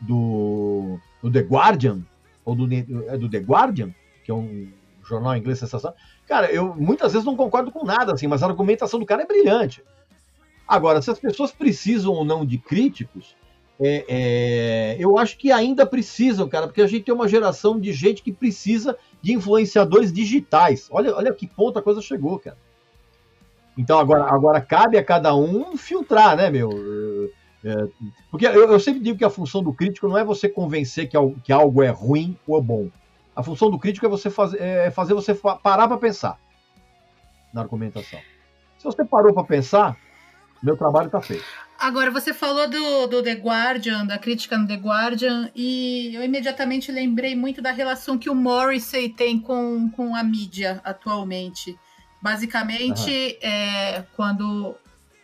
do, do The Guardian, ou do, é do The Guardian, que é um jornal inglês sensacional. Cara, eu muitas vezes não concordo com nada, assim, mas a argumentação do cara é brilhante. Agora, se as pessoas precisam ou não de críticos, é, é, eu acho que ainda precisam, cara, porque a gente tem uma geração de gente que precisa de influenciadores digitais. Olha, olha que ponto a coisa chegou, cara. Então agora, agora cabe a cada um filtrar, né, meu? É, porque eu, eu, sempre digo que a função do crítico não é você convencer que, que algo é ruim ou bom. A função do crítico é você fazer, é fazer você parar para pensar na argumentação. Se você parou para pensar, meu trabalho está feito. Agora, você falou do, do The Guardian, da crítica no The Guardian, e eu imediatamente lembrei muito da relação que o Morrissey tem com, com a mídia atualmente. Basicamente, uhum. é, quando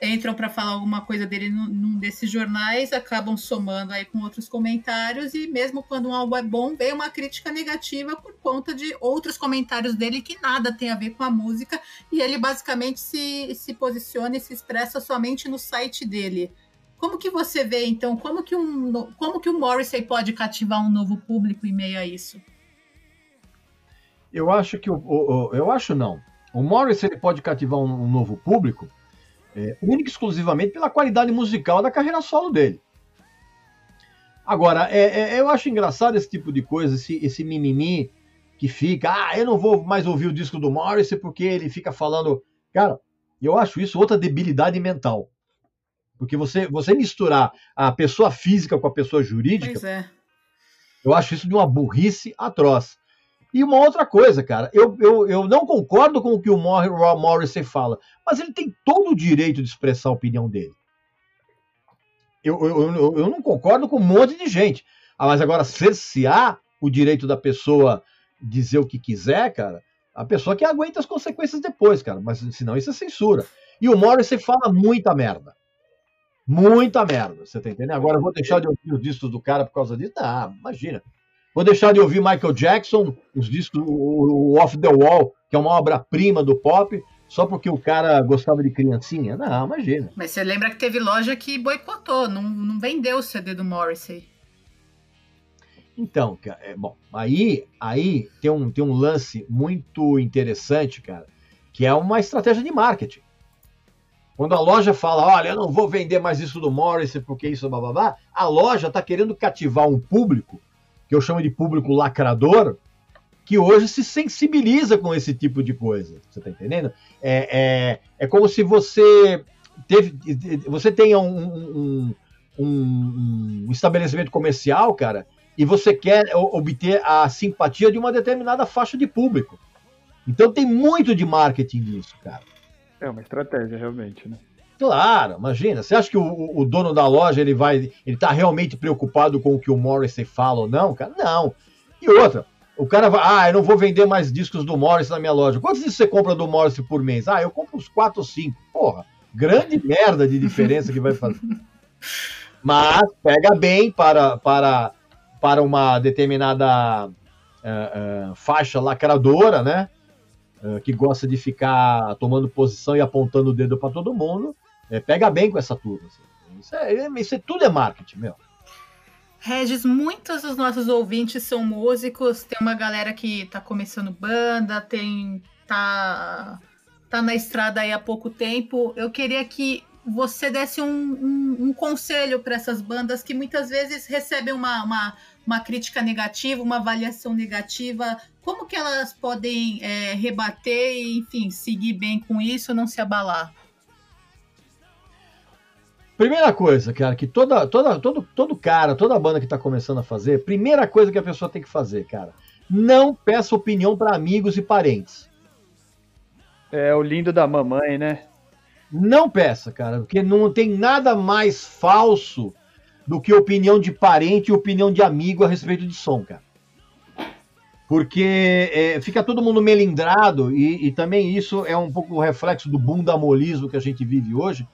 entram para falar alguma coisa dele num, num, desses jornais, acabam somando aí com outros comentários, e mesmo quando um álbum é bom, vem uma crítica negativa por conta de outros comentários dele que nada tem a ver com a música, e ele basicamente se, se posiciona e se expressa somente no site dele. Como que você vê, então, como que, um, como que o Morrissey pode cativar um novo público em meio a isso? Eu acho que o, o, o eu acho não. O Morrissey ele pode cativar um, um novo público é, única e exclusivamente pela qualidade musical da carreira solo dele. Agora, é, é, eu acho engraçado esse tipo de coisa, esse, esse mimimi que fica, ah, eu não vou mais ouvir o disco do Morrissey porque ele fica falando. Cara, eu acho isso outra debilidade mental. Porque você, você misturar a pessoa física com a pessoa jurídica, é. eu acho isso de uma burrice atroz. E uma outra coisa, cara, eu, eu, eu não concordo com o que o Morrissey fala, mas ele tem todo o direito de expressar a opinião dele. Eu, eu, eu, eu não concordo com um monte de gente. Ah, mas agora, cercear o direito da pessoa dizer o que quiser, cara, a pessoa que aguenta as consequências depois, cara. Mas senão isso é censura. E o Morrissey fala muita merda. Muita merda, você tá entendendo? Agora eu vou deixar de ouvir os discos do cara por causa disso? Ah, imagina. Vou deixar de ouvir Michael Jackson, os discos, o, Off the Wall, que é uma obra-prima do pop, só porque o cara gostava de criancinha? Não, imagina. Mas você lembra que teve loja que boicotou, não, não vendeu o CD do Morrissey. Então, cara, é, bom, aí, aí tem, um, tem um lance muito interessante, cara, que é uma estratégia de marketing. Quando a loja fala, olha, eu não vou vender mais isso do Morrissey porque isso, blá blá blá, a loja está querendo cativar um público, que eu chamo de público lacrador, que hoje se sensibiliza com esse tipo de coisa. Você está entendendo? É, é, é como se você teve, você tenha um, um, um, um estabelecimento comercial, cara, e você quer obter a simpatia de uma determinada faixa de público. Então tem muito de marketing nisso, cara. É uma estratégia, realmente, né? Claro, imagina. Você acha que o, o, dono da loja ele vai, ele tá realmente preocupado com o que o Morrissey fala ou não, cara? Não. E outra, o cara vai, ah, eu não vou vender mais discos do Morrissey na minha loja. Quantos discos você compra do Morrissey por mês? Ah, eu compro uns 4 ou 5. Porra, grande merda de diferença que vai fazer. Mas pega bem para, para, para uma determinada uh, uh, faixa lacradora, né? Eh, que gosta de ficar tomando posição e apontando o dedo para todo mundo, é, pega bem com essa turma. Assim. Isso, é, isso é, tudo é marketing, meu. Regis, muitos dos nossos ouvintes são músicos, tem uma galera que tá começando banda, tem tá tá na estrada aí há pouco tempo. Eu queria que você desse um, um, um conselho para essas bandas que muitas vezes recebem uma, uma, uma, crítica negativa, uma avaliação negativa como que elas podem é, rebater e, enfim, seguir bem com isso, não se abalar? Primeira coisa, cara, que toda, toda, todo, todo cara, toda banda que está começando a fazer, primeira coisa que a pessoa tem que fazer, cara, não peça opinião para amigos e parentes. É o lindo da mamãe, né? Não peça, cara, porque não tem nada mais falso do que opinião de parente e opinião de amigo a respeito de som, cara porque é, fica todo mundo melindrado e, e, também isso é um pouco o reflexo do bundamolismo que a gente vive hoje.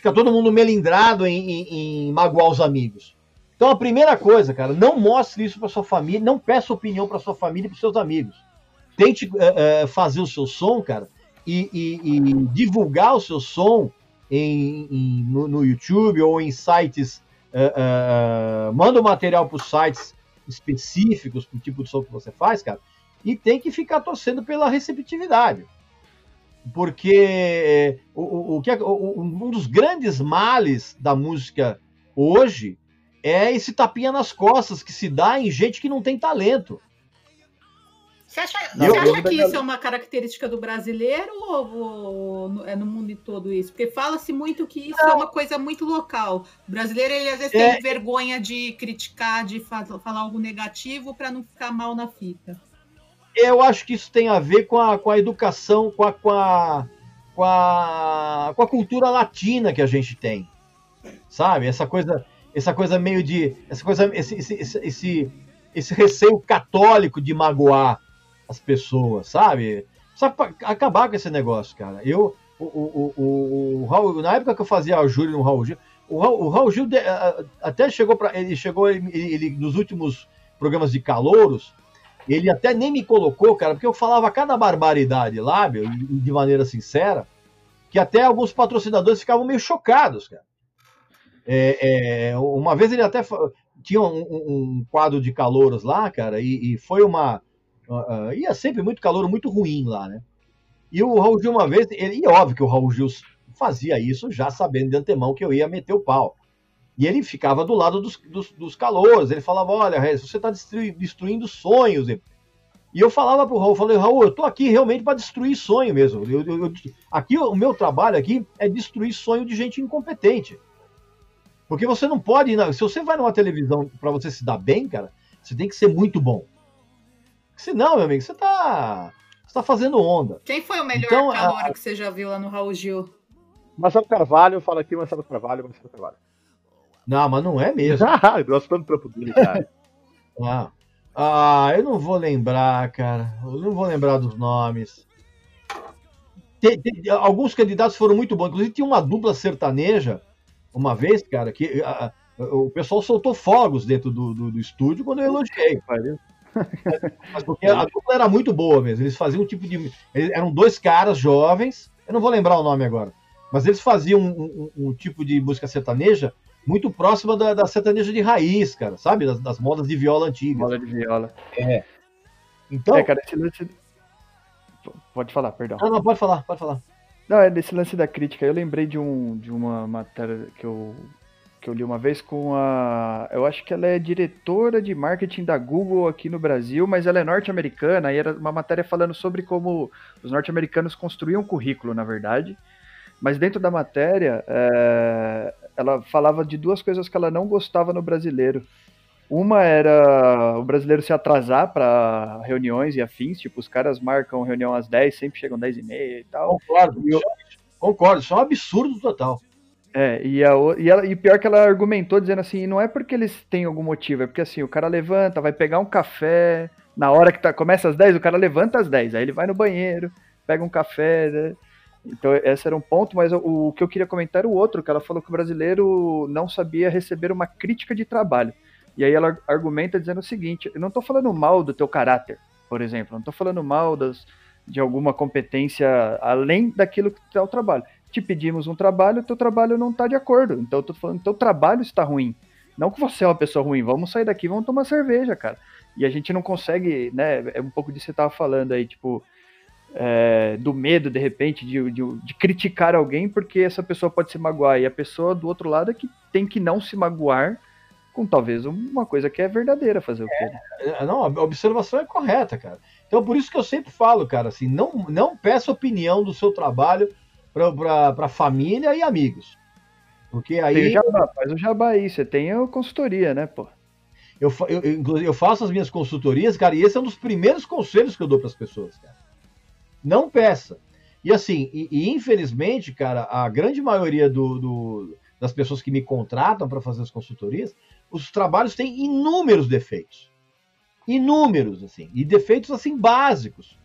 Fica todo mundo melindrado em, em, em magoar os amigos. Então a primeira coisa, cara, não mostre isso para sua família, não peça opinião para sua família e para seus amigos. Tente uh, uh, fazer o seu som, cara, e, e, e divulgar o seu som em, no, no, YouTube ou em sites. Uh, manda o material para sites específicos para o tipo de som que você faz, cara, e tem que ficar torcendo pela receptividade. Porque é, o, o, que é, o, um dos grandes males da música hoje é esse tapinha nas costas que se dá em gente que não tem talento. Você acha, você acha que isso é uma característica do brasileiro ou, ou, é no mundo todo isso? Porque fala-se muito que isso não. é uma coisa muito local. O brasileiro, ele às vezes é. tem vergonha de criticar, de falar algo negativo para não ficar mal na fita. Eu acho que isso tem a ver com a, com a educação, com a, com, a, com, a, com a cultura latina que a gente tem. Sabe? Essa coisa, essa coisa meio de. Essa coisa, esse, esse, esse, esse receio católico de magoar as pessoas, sabe? Sabe, acabar com esse negócio, cara. Eu, o, o, o, o Raul, na época que eu fazia a Júlio no Raul Gil, o Raul, o Raul Gil de, até chegou para ele chegou ele, ele, nos últimos programas de calouros, ele até nem me colocou, cara, porque eu falava cada barbaridade lá, meu, de maneira sincera, que até alguns patrocinadores ficavam meio chocados, cara. É, é, uma vez ele até tinha um, um, quadro de calouros lá, cara, e, e foi uma Uh, ia sempre muito calor, muito ruim lá, né? E o Raul Gil, uma vez, ele, e óbvio que o Raul Gil fazia isso já sabendo de antemão que eu ia meter o pau. E ele ficava do lado dos, dos, dos calouros, ele falava: Olha, você está destruindo sonhos. E eu falava pro Raul, falei, Raul, eu tô aqui realmente para destruir sonho mesmo. Eu, eu, eu, aqui o meu trabalho aqui é destruir sonho de gente incompetente. Porque você não pode, se você vai numa televisão para você se dar bem, cara, você tem que ser muito bom. Se não, meu amigo, você tá, você tá fazendo onda. Quem foi o melhor então, calor a... que você já viu lá no Raul Gil? Marcelo Carvalho, fala aqui Marcelo Carvalho, Marcelo Carvalho. Não, mas não é mesmo. eu gosto tanto do trampo dele, cara. ah. ah, eu não vou lembrar, cara. Eu não vou lembrar dos nomes. Tem, tem, alguns candidatos foram muito bons. Inclusive, tinha uma dupla sertaneja uma vez, cara, que a, a, o pessoal soltou fogos dentro do, do, do estúdio quando eu elogiei. Mas porque a dupla era muito boa mesmo. Eles faziam um tipo de. eram dois caras jovens, eu não vou lembrar o nome agora, mas eles faziam um, um, um tipo de música sertaneja muito próxima da, da, sertaneja de raiz, cara, sabe? Das, das modas de viola antigas. Moda de viola. É. Então. É, cara, esse lance. Pode falar, perdão. Não, não, pode falar, pode falar. Não, é desse lance da crítica. Eu lembrei de, um, de uma matéria que eu, que eu li uma vez com a. Eu acho que ela é diretora de marketing da Google aqui no Brasil, mas ela é norte-americana e era uma matéria falando sobre como os norte-americanos construíam currículo, na verdade. Mas dentro da matéria, é, ela falava de duas coisas que ela não gostava no brasileiro. Uma era o brasileiro se atrasar para reuniões e afins, tipo, os caras marcam reunião às 10, sempre chegam às 10 e meia e tal. Concordo, e eu... concordo, isso é um absurdo total. É, e, a, e, ela, e pior que ela argumentou dizendo assim, não é porque eles têm algum motivo, é porque assim, o cara levanta, vai pegar um café, na hora que tá, começa às 10, o cara levanta às 10, aí ele vai no banheiro, pega um café, né? Então, esse era um ponto, mas o, o, que eu queria comentar era o outro, que ela falou que o brasileiro não sabia receber uma crítica de trabalho. E aí ela argumenta dizendo o seguinte: eu não estou falando mal do teu caráter, por exemplo, não estou falando mal das, de alguma competência além daquilo que é o trabalho. Te pedimos um trabalho, teu trabalho não está de acordo. Então eu tô falando, teu trabalho está ruim. Não que você é uma pessoa ruim, vamos sair daqui, vamos tomar cerveja, cara. E a gente não consegue, né? É um pouco disso que você estava falando aí, tipo, é, do medo, de repente, de, de, de, criticar alguém, porque essa pessoa pode se magoar. E a pessoa do outro lado é que tem que não se magoar com talvez uma coisa que é verdadeira fazer o quê? Né? É, não, a observação é correta, cara. Então, por isso que eu sempre falo, cara, assim, não, não peça opinião do seu trabalho para família e amigos. Porque aí. Tem o jabá, faz o jabá aí, você tem a consultoria, né, pô? Eu, eu, eu faço as minhas consultorias, cara, e esse é um dos primeiros conselhos que eu dou para as pessoas, cara. Não peça. E assim, e, e, infelizmente, cara, a grande maioria do, do das pessoas que me contratam para fazer as consultorias, os trabalhos têm inúmeros defeitos. Inúmeros, assim. E defeitos, assim, básicos.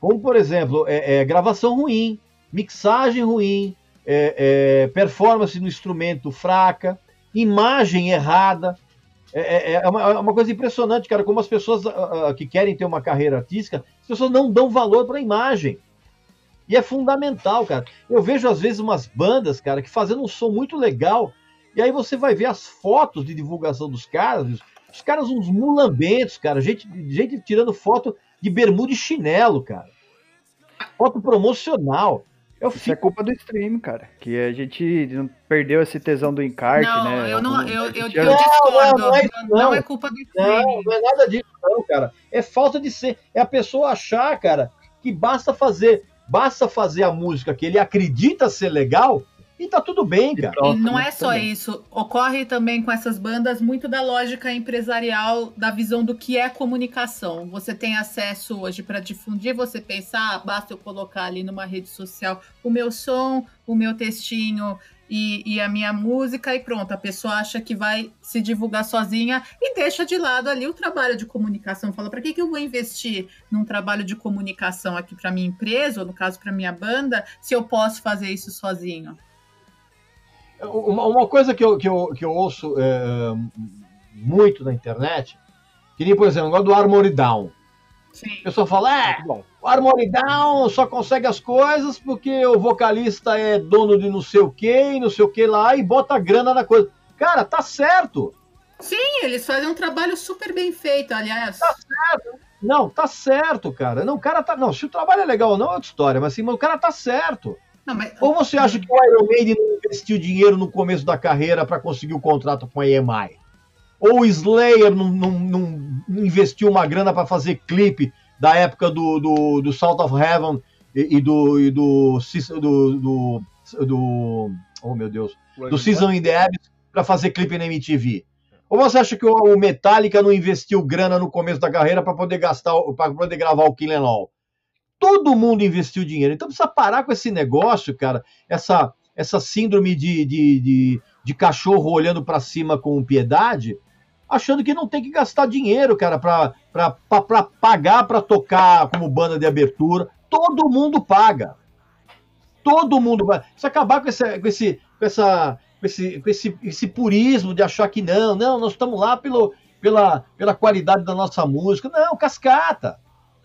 Como, por exemplo, é, é gravação ruim, mixagem ruim, é, é performance no instrumento fraca, imagem errada. É, é, é uma, é uma, coisa impressionante, cara, como as pessoas uh, que querem ter uma carreira artística, as pessoas não dão valor para a imagem. E é fundamental, cara. Eu vejo às vezes umas bandas, cara, que fazendo um som muito legal, e aí você vai ver as fotos de divulgação dos caras, os caras uns mulambentos, cara, gente, gente tirando foto de bermuda e chinelo, cara. Foto promocional. Eu Isso é culpa do stream, cara. Que a gente não perdeu esse tesão do encarte, não, né? Eu não, eu, eu, eu, eu discordo. Não, não, é, não, não, é culpa do stream. Não, não é nada disso, não, cara. É falta de ser. É a pessoa achar, cara, que basta fazer Basta fazer a música que ele acredita ser legal e tá tudo bem, cara. E não é só isso. Ocorre também com essas bandas muito da lógica empresarial, da visão do que é comunicação. Você tem acesso hoje para difundir, você pensar, ah, basta eu colocar ali numa rede social o meu som, o meu textinho e, e, a minha música e pronto, a pessoa acha que vai se divulgar sozinha e deixa de lado ali o trabalho de comunicação. Fala, para que, que eu vou investir num trabalho de comunicação aqui para minha empresa, ou no caso para minha banda, se eu posso fazer isso sozinho? Uma, uma coisa que eu, que eu, que eu ouço é, muito na internet, que nem, por exemplo, agora do Armory Down. Sim. A pessoa fala, é, o Harmony Down só consegue as coisas porque o vocalista é dono de não sei o que, e não sei o que lá, e bota grana na coisa. Cara, tá certo. Sim, eles fazem um trabalho super bem feito, aliás. Tá certo. Não, tá certo, cara. Não, o cara tá. Não, se o trabalho é legal ou não é outra história, mas assim, o cara tá certo. Não, mas... Ou você acha que o Iron Maiden não investiu dinheiro no começo da carreira para conseguir o contrato com a EMI? Ou o Slayer não, não, não investiu uma grana para fazer clipe da época do, do, do Salt of Heaven e, e do, e do, do, do, do, Oh meu Deus! Do Season in the Abyss para fazer clipe na MTV? Ou você acha que o Metallica não investiu grana no começo da carreira para poder gastar, para poder gravar o Kill Em All? Todo mundo investiu dinheiro. Então precisa parar com esse negócio, cara. Essa, essa síndrome de, de, de, de cachorro olhando para cima com piedade achando que não tem que gastar dinheiro, cara, para pagar para tocar como banda de abertura. Todo mundo paga. Todo mundo vai. Se acabar com, esse, com, esse, com, essa, com, esse, com esse, esse purismo de achar que não, não, nós estamos lá pelo, pela, pela qualidade da nossa música. Não, cascata.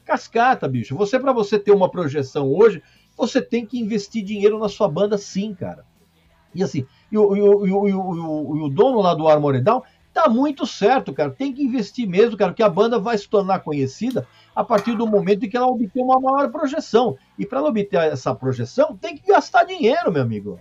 Cascata, bicho. Você, para você ter uma projeção hoje, você tem que investir dinheiro na sua banda, sim, cara. E assim, e o, e o, e o, e o, e o dono lá do Armored Down tá muito certo, cara. Tem que investir mesmo, cara, porque a banda vai se tornar conhecida a partir do momento em que ela obter uma maior projeção. E para ela obter essa projeção, tem que gastar dinheiro, meu amigo.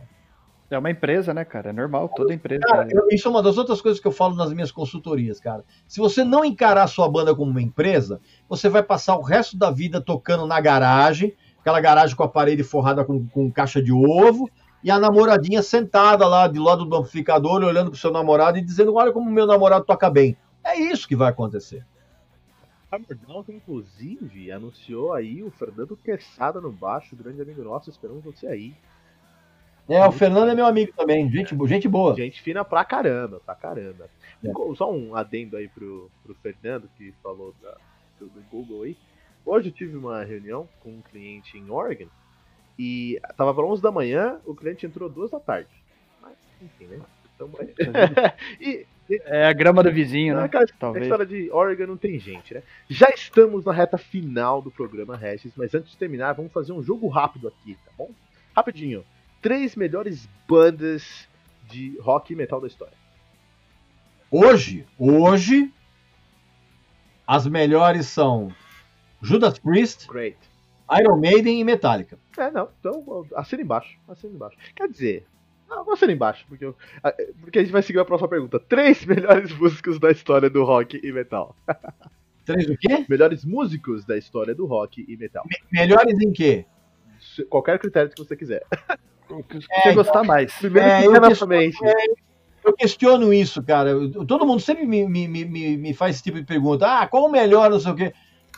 É uma empresa, né, cara? É normal, toda empresa. Cara, eu, isso é uma das outras coisas que eu falo nas minhas consultorias, cara. Se você não encarar a sua banda como uma empresa, você vai passar o resto da vida tocando na garagem, aquela garagem com a parede forrada com, com caixa de ovo, e a namoradinha sentada lá de lado do amplificador, olhando pro seu namorado e dizendo: Olha como meu namorado toca bem. É isso que vai acontecer. A Mordão, inclusive, anunciou aí o Fernando Quesada no baixo, grande amigo nosso, esperamos você aí. É, o Fernando é meu amigo também, gente, gente boa. Gente fina pra caramba, pra caramba. É. Só um adendo aí pro, pro Fernando, que falou da, do, Google aí. Hoje eu tive uma reunião com um cliente em Oregon, e tava para 11 da manhã, o cliente entrou 2 da tarde. Mas, enfim, né? Então, e, é a grama do vizinho, né? Cara, Talvez. A história de Oregon não tem gente, né? Já estamos na reta final do programa Regis, mas antes de terminar, vamos fazer um jogo rápido aqui, tá bom? Rapidinho três melhores bandas de rock e metal da história. Hoje, hoje, as melhores são Judas Priest, Great. Iron Maiden e Metallica. É, não, então assina embaixo, assina embaixo. Quer dizer, não, vou assinar embaixo, porque, eu, porque a gente vai seguir a próxima pergunta. Três melhores músicos da história do rock e metal. Três o quê? Melhores músicos da história do rock e metal. Me melhores em quê? Qualquer critério que você quiser. O que você é, gostar mais. Primeiro, é, eu, questiono, é, eu questiono isso, cara. Todo mundo sempre me, me, me, me faz esse tipo de pergunta. Ah, qual o melhor, não sei o quê.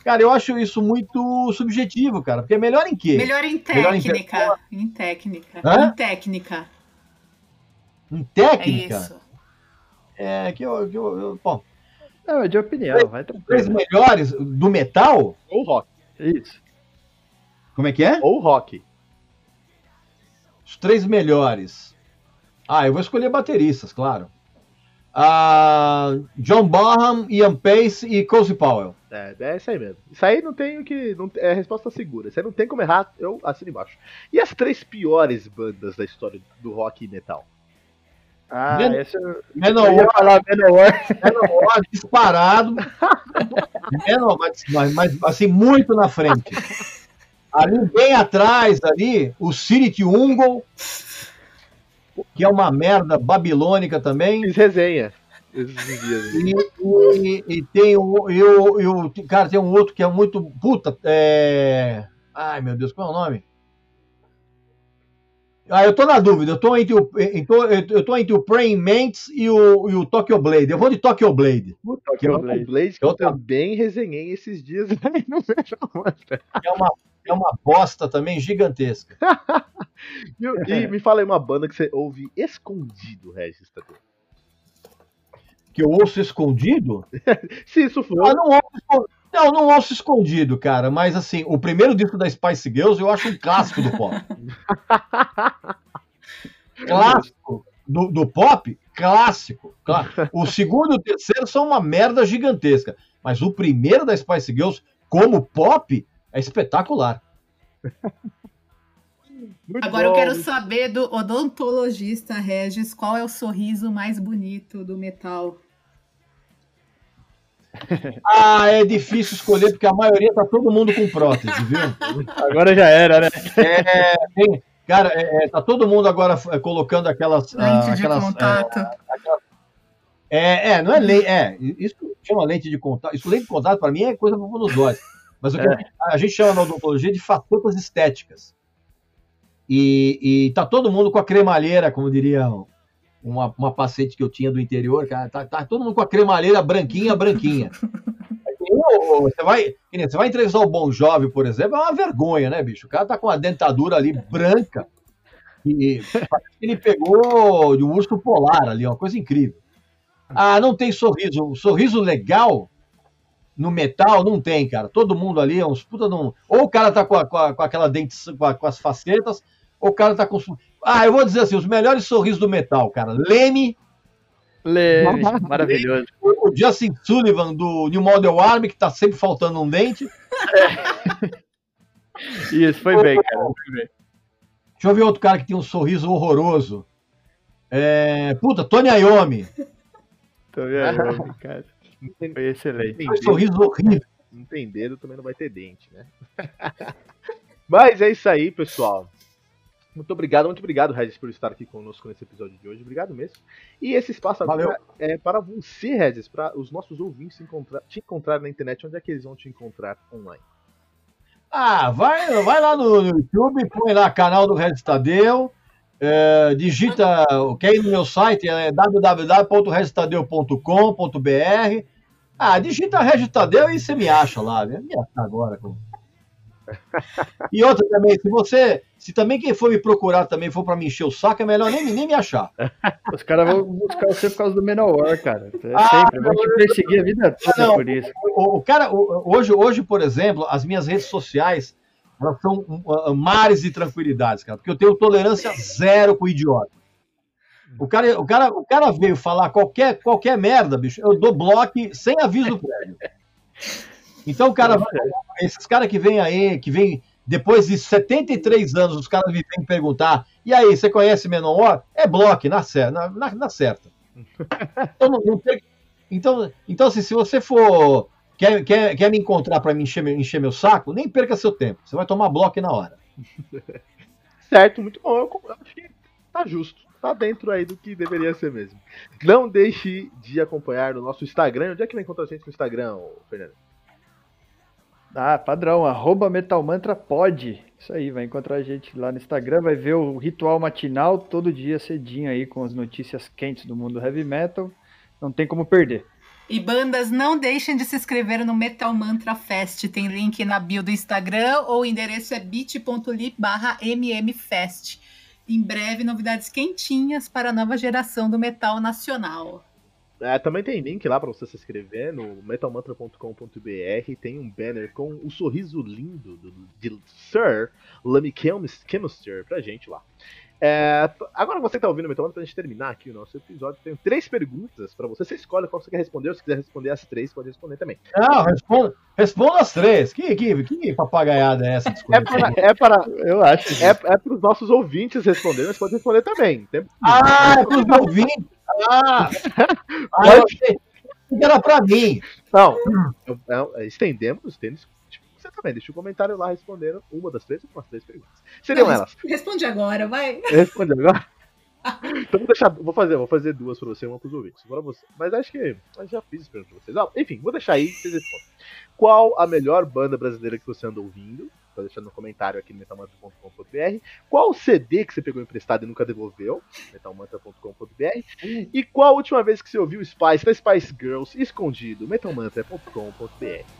Cara, eu acho isso muito subjetivo, cara. Porque é melhor em quê? Melhor em técnica. Melhor em, em técnica. Hã? Em técnica. Em técnica? É isso. É, que eu. Que eu, eu bom. Não, é de opinião, vai tranquilo. Três melhores do metal? Ou rock. Isso. Como é que é? Ou rock. Os três melhores. Ah, eu vou escolher bateristas, claro. Ah, John Bonham, Ian Pace e Cozy Powell. É, é isso aí mesmo. Isso aí não tem o que. Não, é resposta segura. Você não tem como errar, eu assino embaixo. E as três piores bandas da história do rock e metal? Ah, Men esse eu, Menor, eu ia falar Menor. Menor, disparado. Menor, mas, mas, mas, assim, muito na frente. Ali bem atrás, ali, o City Ungle, que é uma merda babilônica também. Fiz resenha. E, e, e, tem o, eu, eu, cara, tem um outro que é muito puta. É... Ai meu Deus, qual é o nome? Ah, eu tô na dúvida. Eu tô entre o, eu tô entre o Praying Mantis e o, e o Tokyo Blade. Eu vou de Tokyo Blade. O Tokyo Blade, Blade que eu, eu também resenhei esses dias aí no É uma é uma bosta também gigantesca. e, e, me fala aí uma banda que você ouve escondido, Regis, também. Que eu ouço escondido? Se isso for. Ah, não, ouço, não, não ouço escondido, cara. Mas assim, o primeiro disco da Spice Girls eu acho um clássico do pop. clássico do, do pop? Clássico. O segundo e o terceiro são uma merda gigantesca. Mas o primeiro da Spice Girls, como pop, é espetacular. Agora bom. eu quero saber do odontologista Regis qual é o sorriso mais bonito do metal. Ah, é difícil escolher porque a maioria tá todo mundo com prótese, viu? Agora já era, né? É, tem, cara, é, é tá todo mundo agora colocando aquelas. Lente aquelas, de contato. É, aquelas, é, é, não é lente. É, isso chama lente de contato. Isso lente de contato para mim é coisa nos olhos. Mas o que é. a gente chama na odontologia de facetas estéticas. E, e tá todo mundo com a cremalheira, como diria uma, uma paciente que eu tinha do interior, cara, tá, tá todo mundo com a cremalheira branquinha, branquinha. Você vai, você vai entrevistar o Bom Jovem, por exemplo, é uma vergonha, né, bicho? O cara tá com a dentadura ali branca e ele pegou de um urso polar ali, uma coisa incrível. Ah, não tem sorriso. O sorriso legal no metal não tem, cara. Todo mundo ali é uns puta um... Ou o cara tá com, a, com, a, com aquela dente, com, a, com, as facetas, ou o cara tá com. Ah, eu vou dizer assim, os melhores sorrisos do metal, cara. Leme. Leme, maravilhoso. O Justin Sullivan do New Model Army, que tá sempre faltando um dente. Isso, foi bem, cara. Foi bem. Deixa eu ver outro cara que tem um sorriso horroroso. É... Puta, Tony Iommi. Tony Iommi, cara. Foi excelente. Um sorriso horrível. Não tem dedo, também não vai ter dente, né? Mas é isso aí, pessoal. Muito obrigado, muito obrigado, Regis, por estar aqui conosco nesse episódio de hoje. Obrigado mesmo. E esse espaço agora Valeu. é para você, Regis, para os nossos ouvintes se encontrar, te encontrar na internet. Onde é que eles vão te encontrar online? Ah, vai, vai lá no, no YouTube, põe lá canal do Regis Tadeu, é, digita, quer ir no meu site, é www.registadeu.com.br. Ah, digita Regis Tadeu e você me acha lá, né? Me acha agora. com- E outra também, se você, se também quem for me procurar também for para me encher o saco, é melhor nem, nem me achar. Os caras vão buscar você por causa do Menor, cara. É Ah, sempre. Vão te perseguir a vida toda não. por isso. O, o cara, o- hoje, hoje, por exemplo, as minhas redes sociais elas são uh, mares de tranquilidades, cara, porque eu tenho tolerância zero com o idiota. O cara, o cara, o cara veio falar qualquer, qualquer merda, bicho, eu dou bloco sem aviso prévio. Então, o cara, esses caras que vêm aí, que vêm depois de 73 anos, os caras me vêm perguntar: e aí, você conhece Menor? É bloco, na, na, na, certa. Então, não, não então, então assim, se você for. Quer, quer, quer me encontrar para me encher, meu- encher meu saco? Nem perca seu tempo. Você vai tomar bloco na hora. Certo, muito bom. Eu eu acho que tá justo. Tá dentro aí do que deveria ser mesmo. Não deixe de acompanhar no nosso Instagram. Onde é que vai encontrar a gente no Instagram, Fernando? Ah, padrão, arroba metalmantrapod. Isso aí, vai encontrar a gente lá no Instagram, vai ver o ritual matinal todo dia cedinho aí com as notícias quentes do mundo heavy metal. Não tem como perder. E bandas, não deixem de se inscrever no Metal Mantra Fest. Tem link na bio do Instagram ou o endereço é bit.ly barra mmfest. Em breve, novidades quentinhas para a nova geração do metal nacional. É, também tem link lá pra você se inscrever no metalmantra.com.br. Tem um banner com o sorriso lindo do, de Sir Lemmy Chemister pra gente lá. É, agora você que tá ouvindo o Metal Mantra, pra gente terminar aqui o nosso episódio, tenho três perguntas pra você. Você escolhe qual você quer responder, ou se quiser responder as três, pode responder também. Não, responda, responda as três. Que, que, que papagaiada é essa? É para, é para, Eu acho. é, é pros nossos ouvintes responderem, mas pode responder também. Tem- Ah, é pros ouvintes. Ah, ah eu achei que era pra mim. Não, é, estendemos, estendemos. Você também, deixa o comentário lá respondendo uma das três ou umas três perguntas. Seriam Não, elas. Responde agora, vai. Responde agora. Então vou deixar. Vou fazer, vou fazer duas pra você e uma pros ouvintes. Bora você. Mas acho que. Eu já fiz isso pra vocês. Ah, enfim, vou deixar aí vocês respondem. Qual a melhor banda brasileira que você anda ouvindo? Tá deixando no comentário aqui no metalmantra.com.br. Qual o CD que você pegou emprestado e nunca devolveu? metalmantra.com.br. E qual a última vez que você ouviu Spice da Spice Girls escondido? metalmantra.com.br.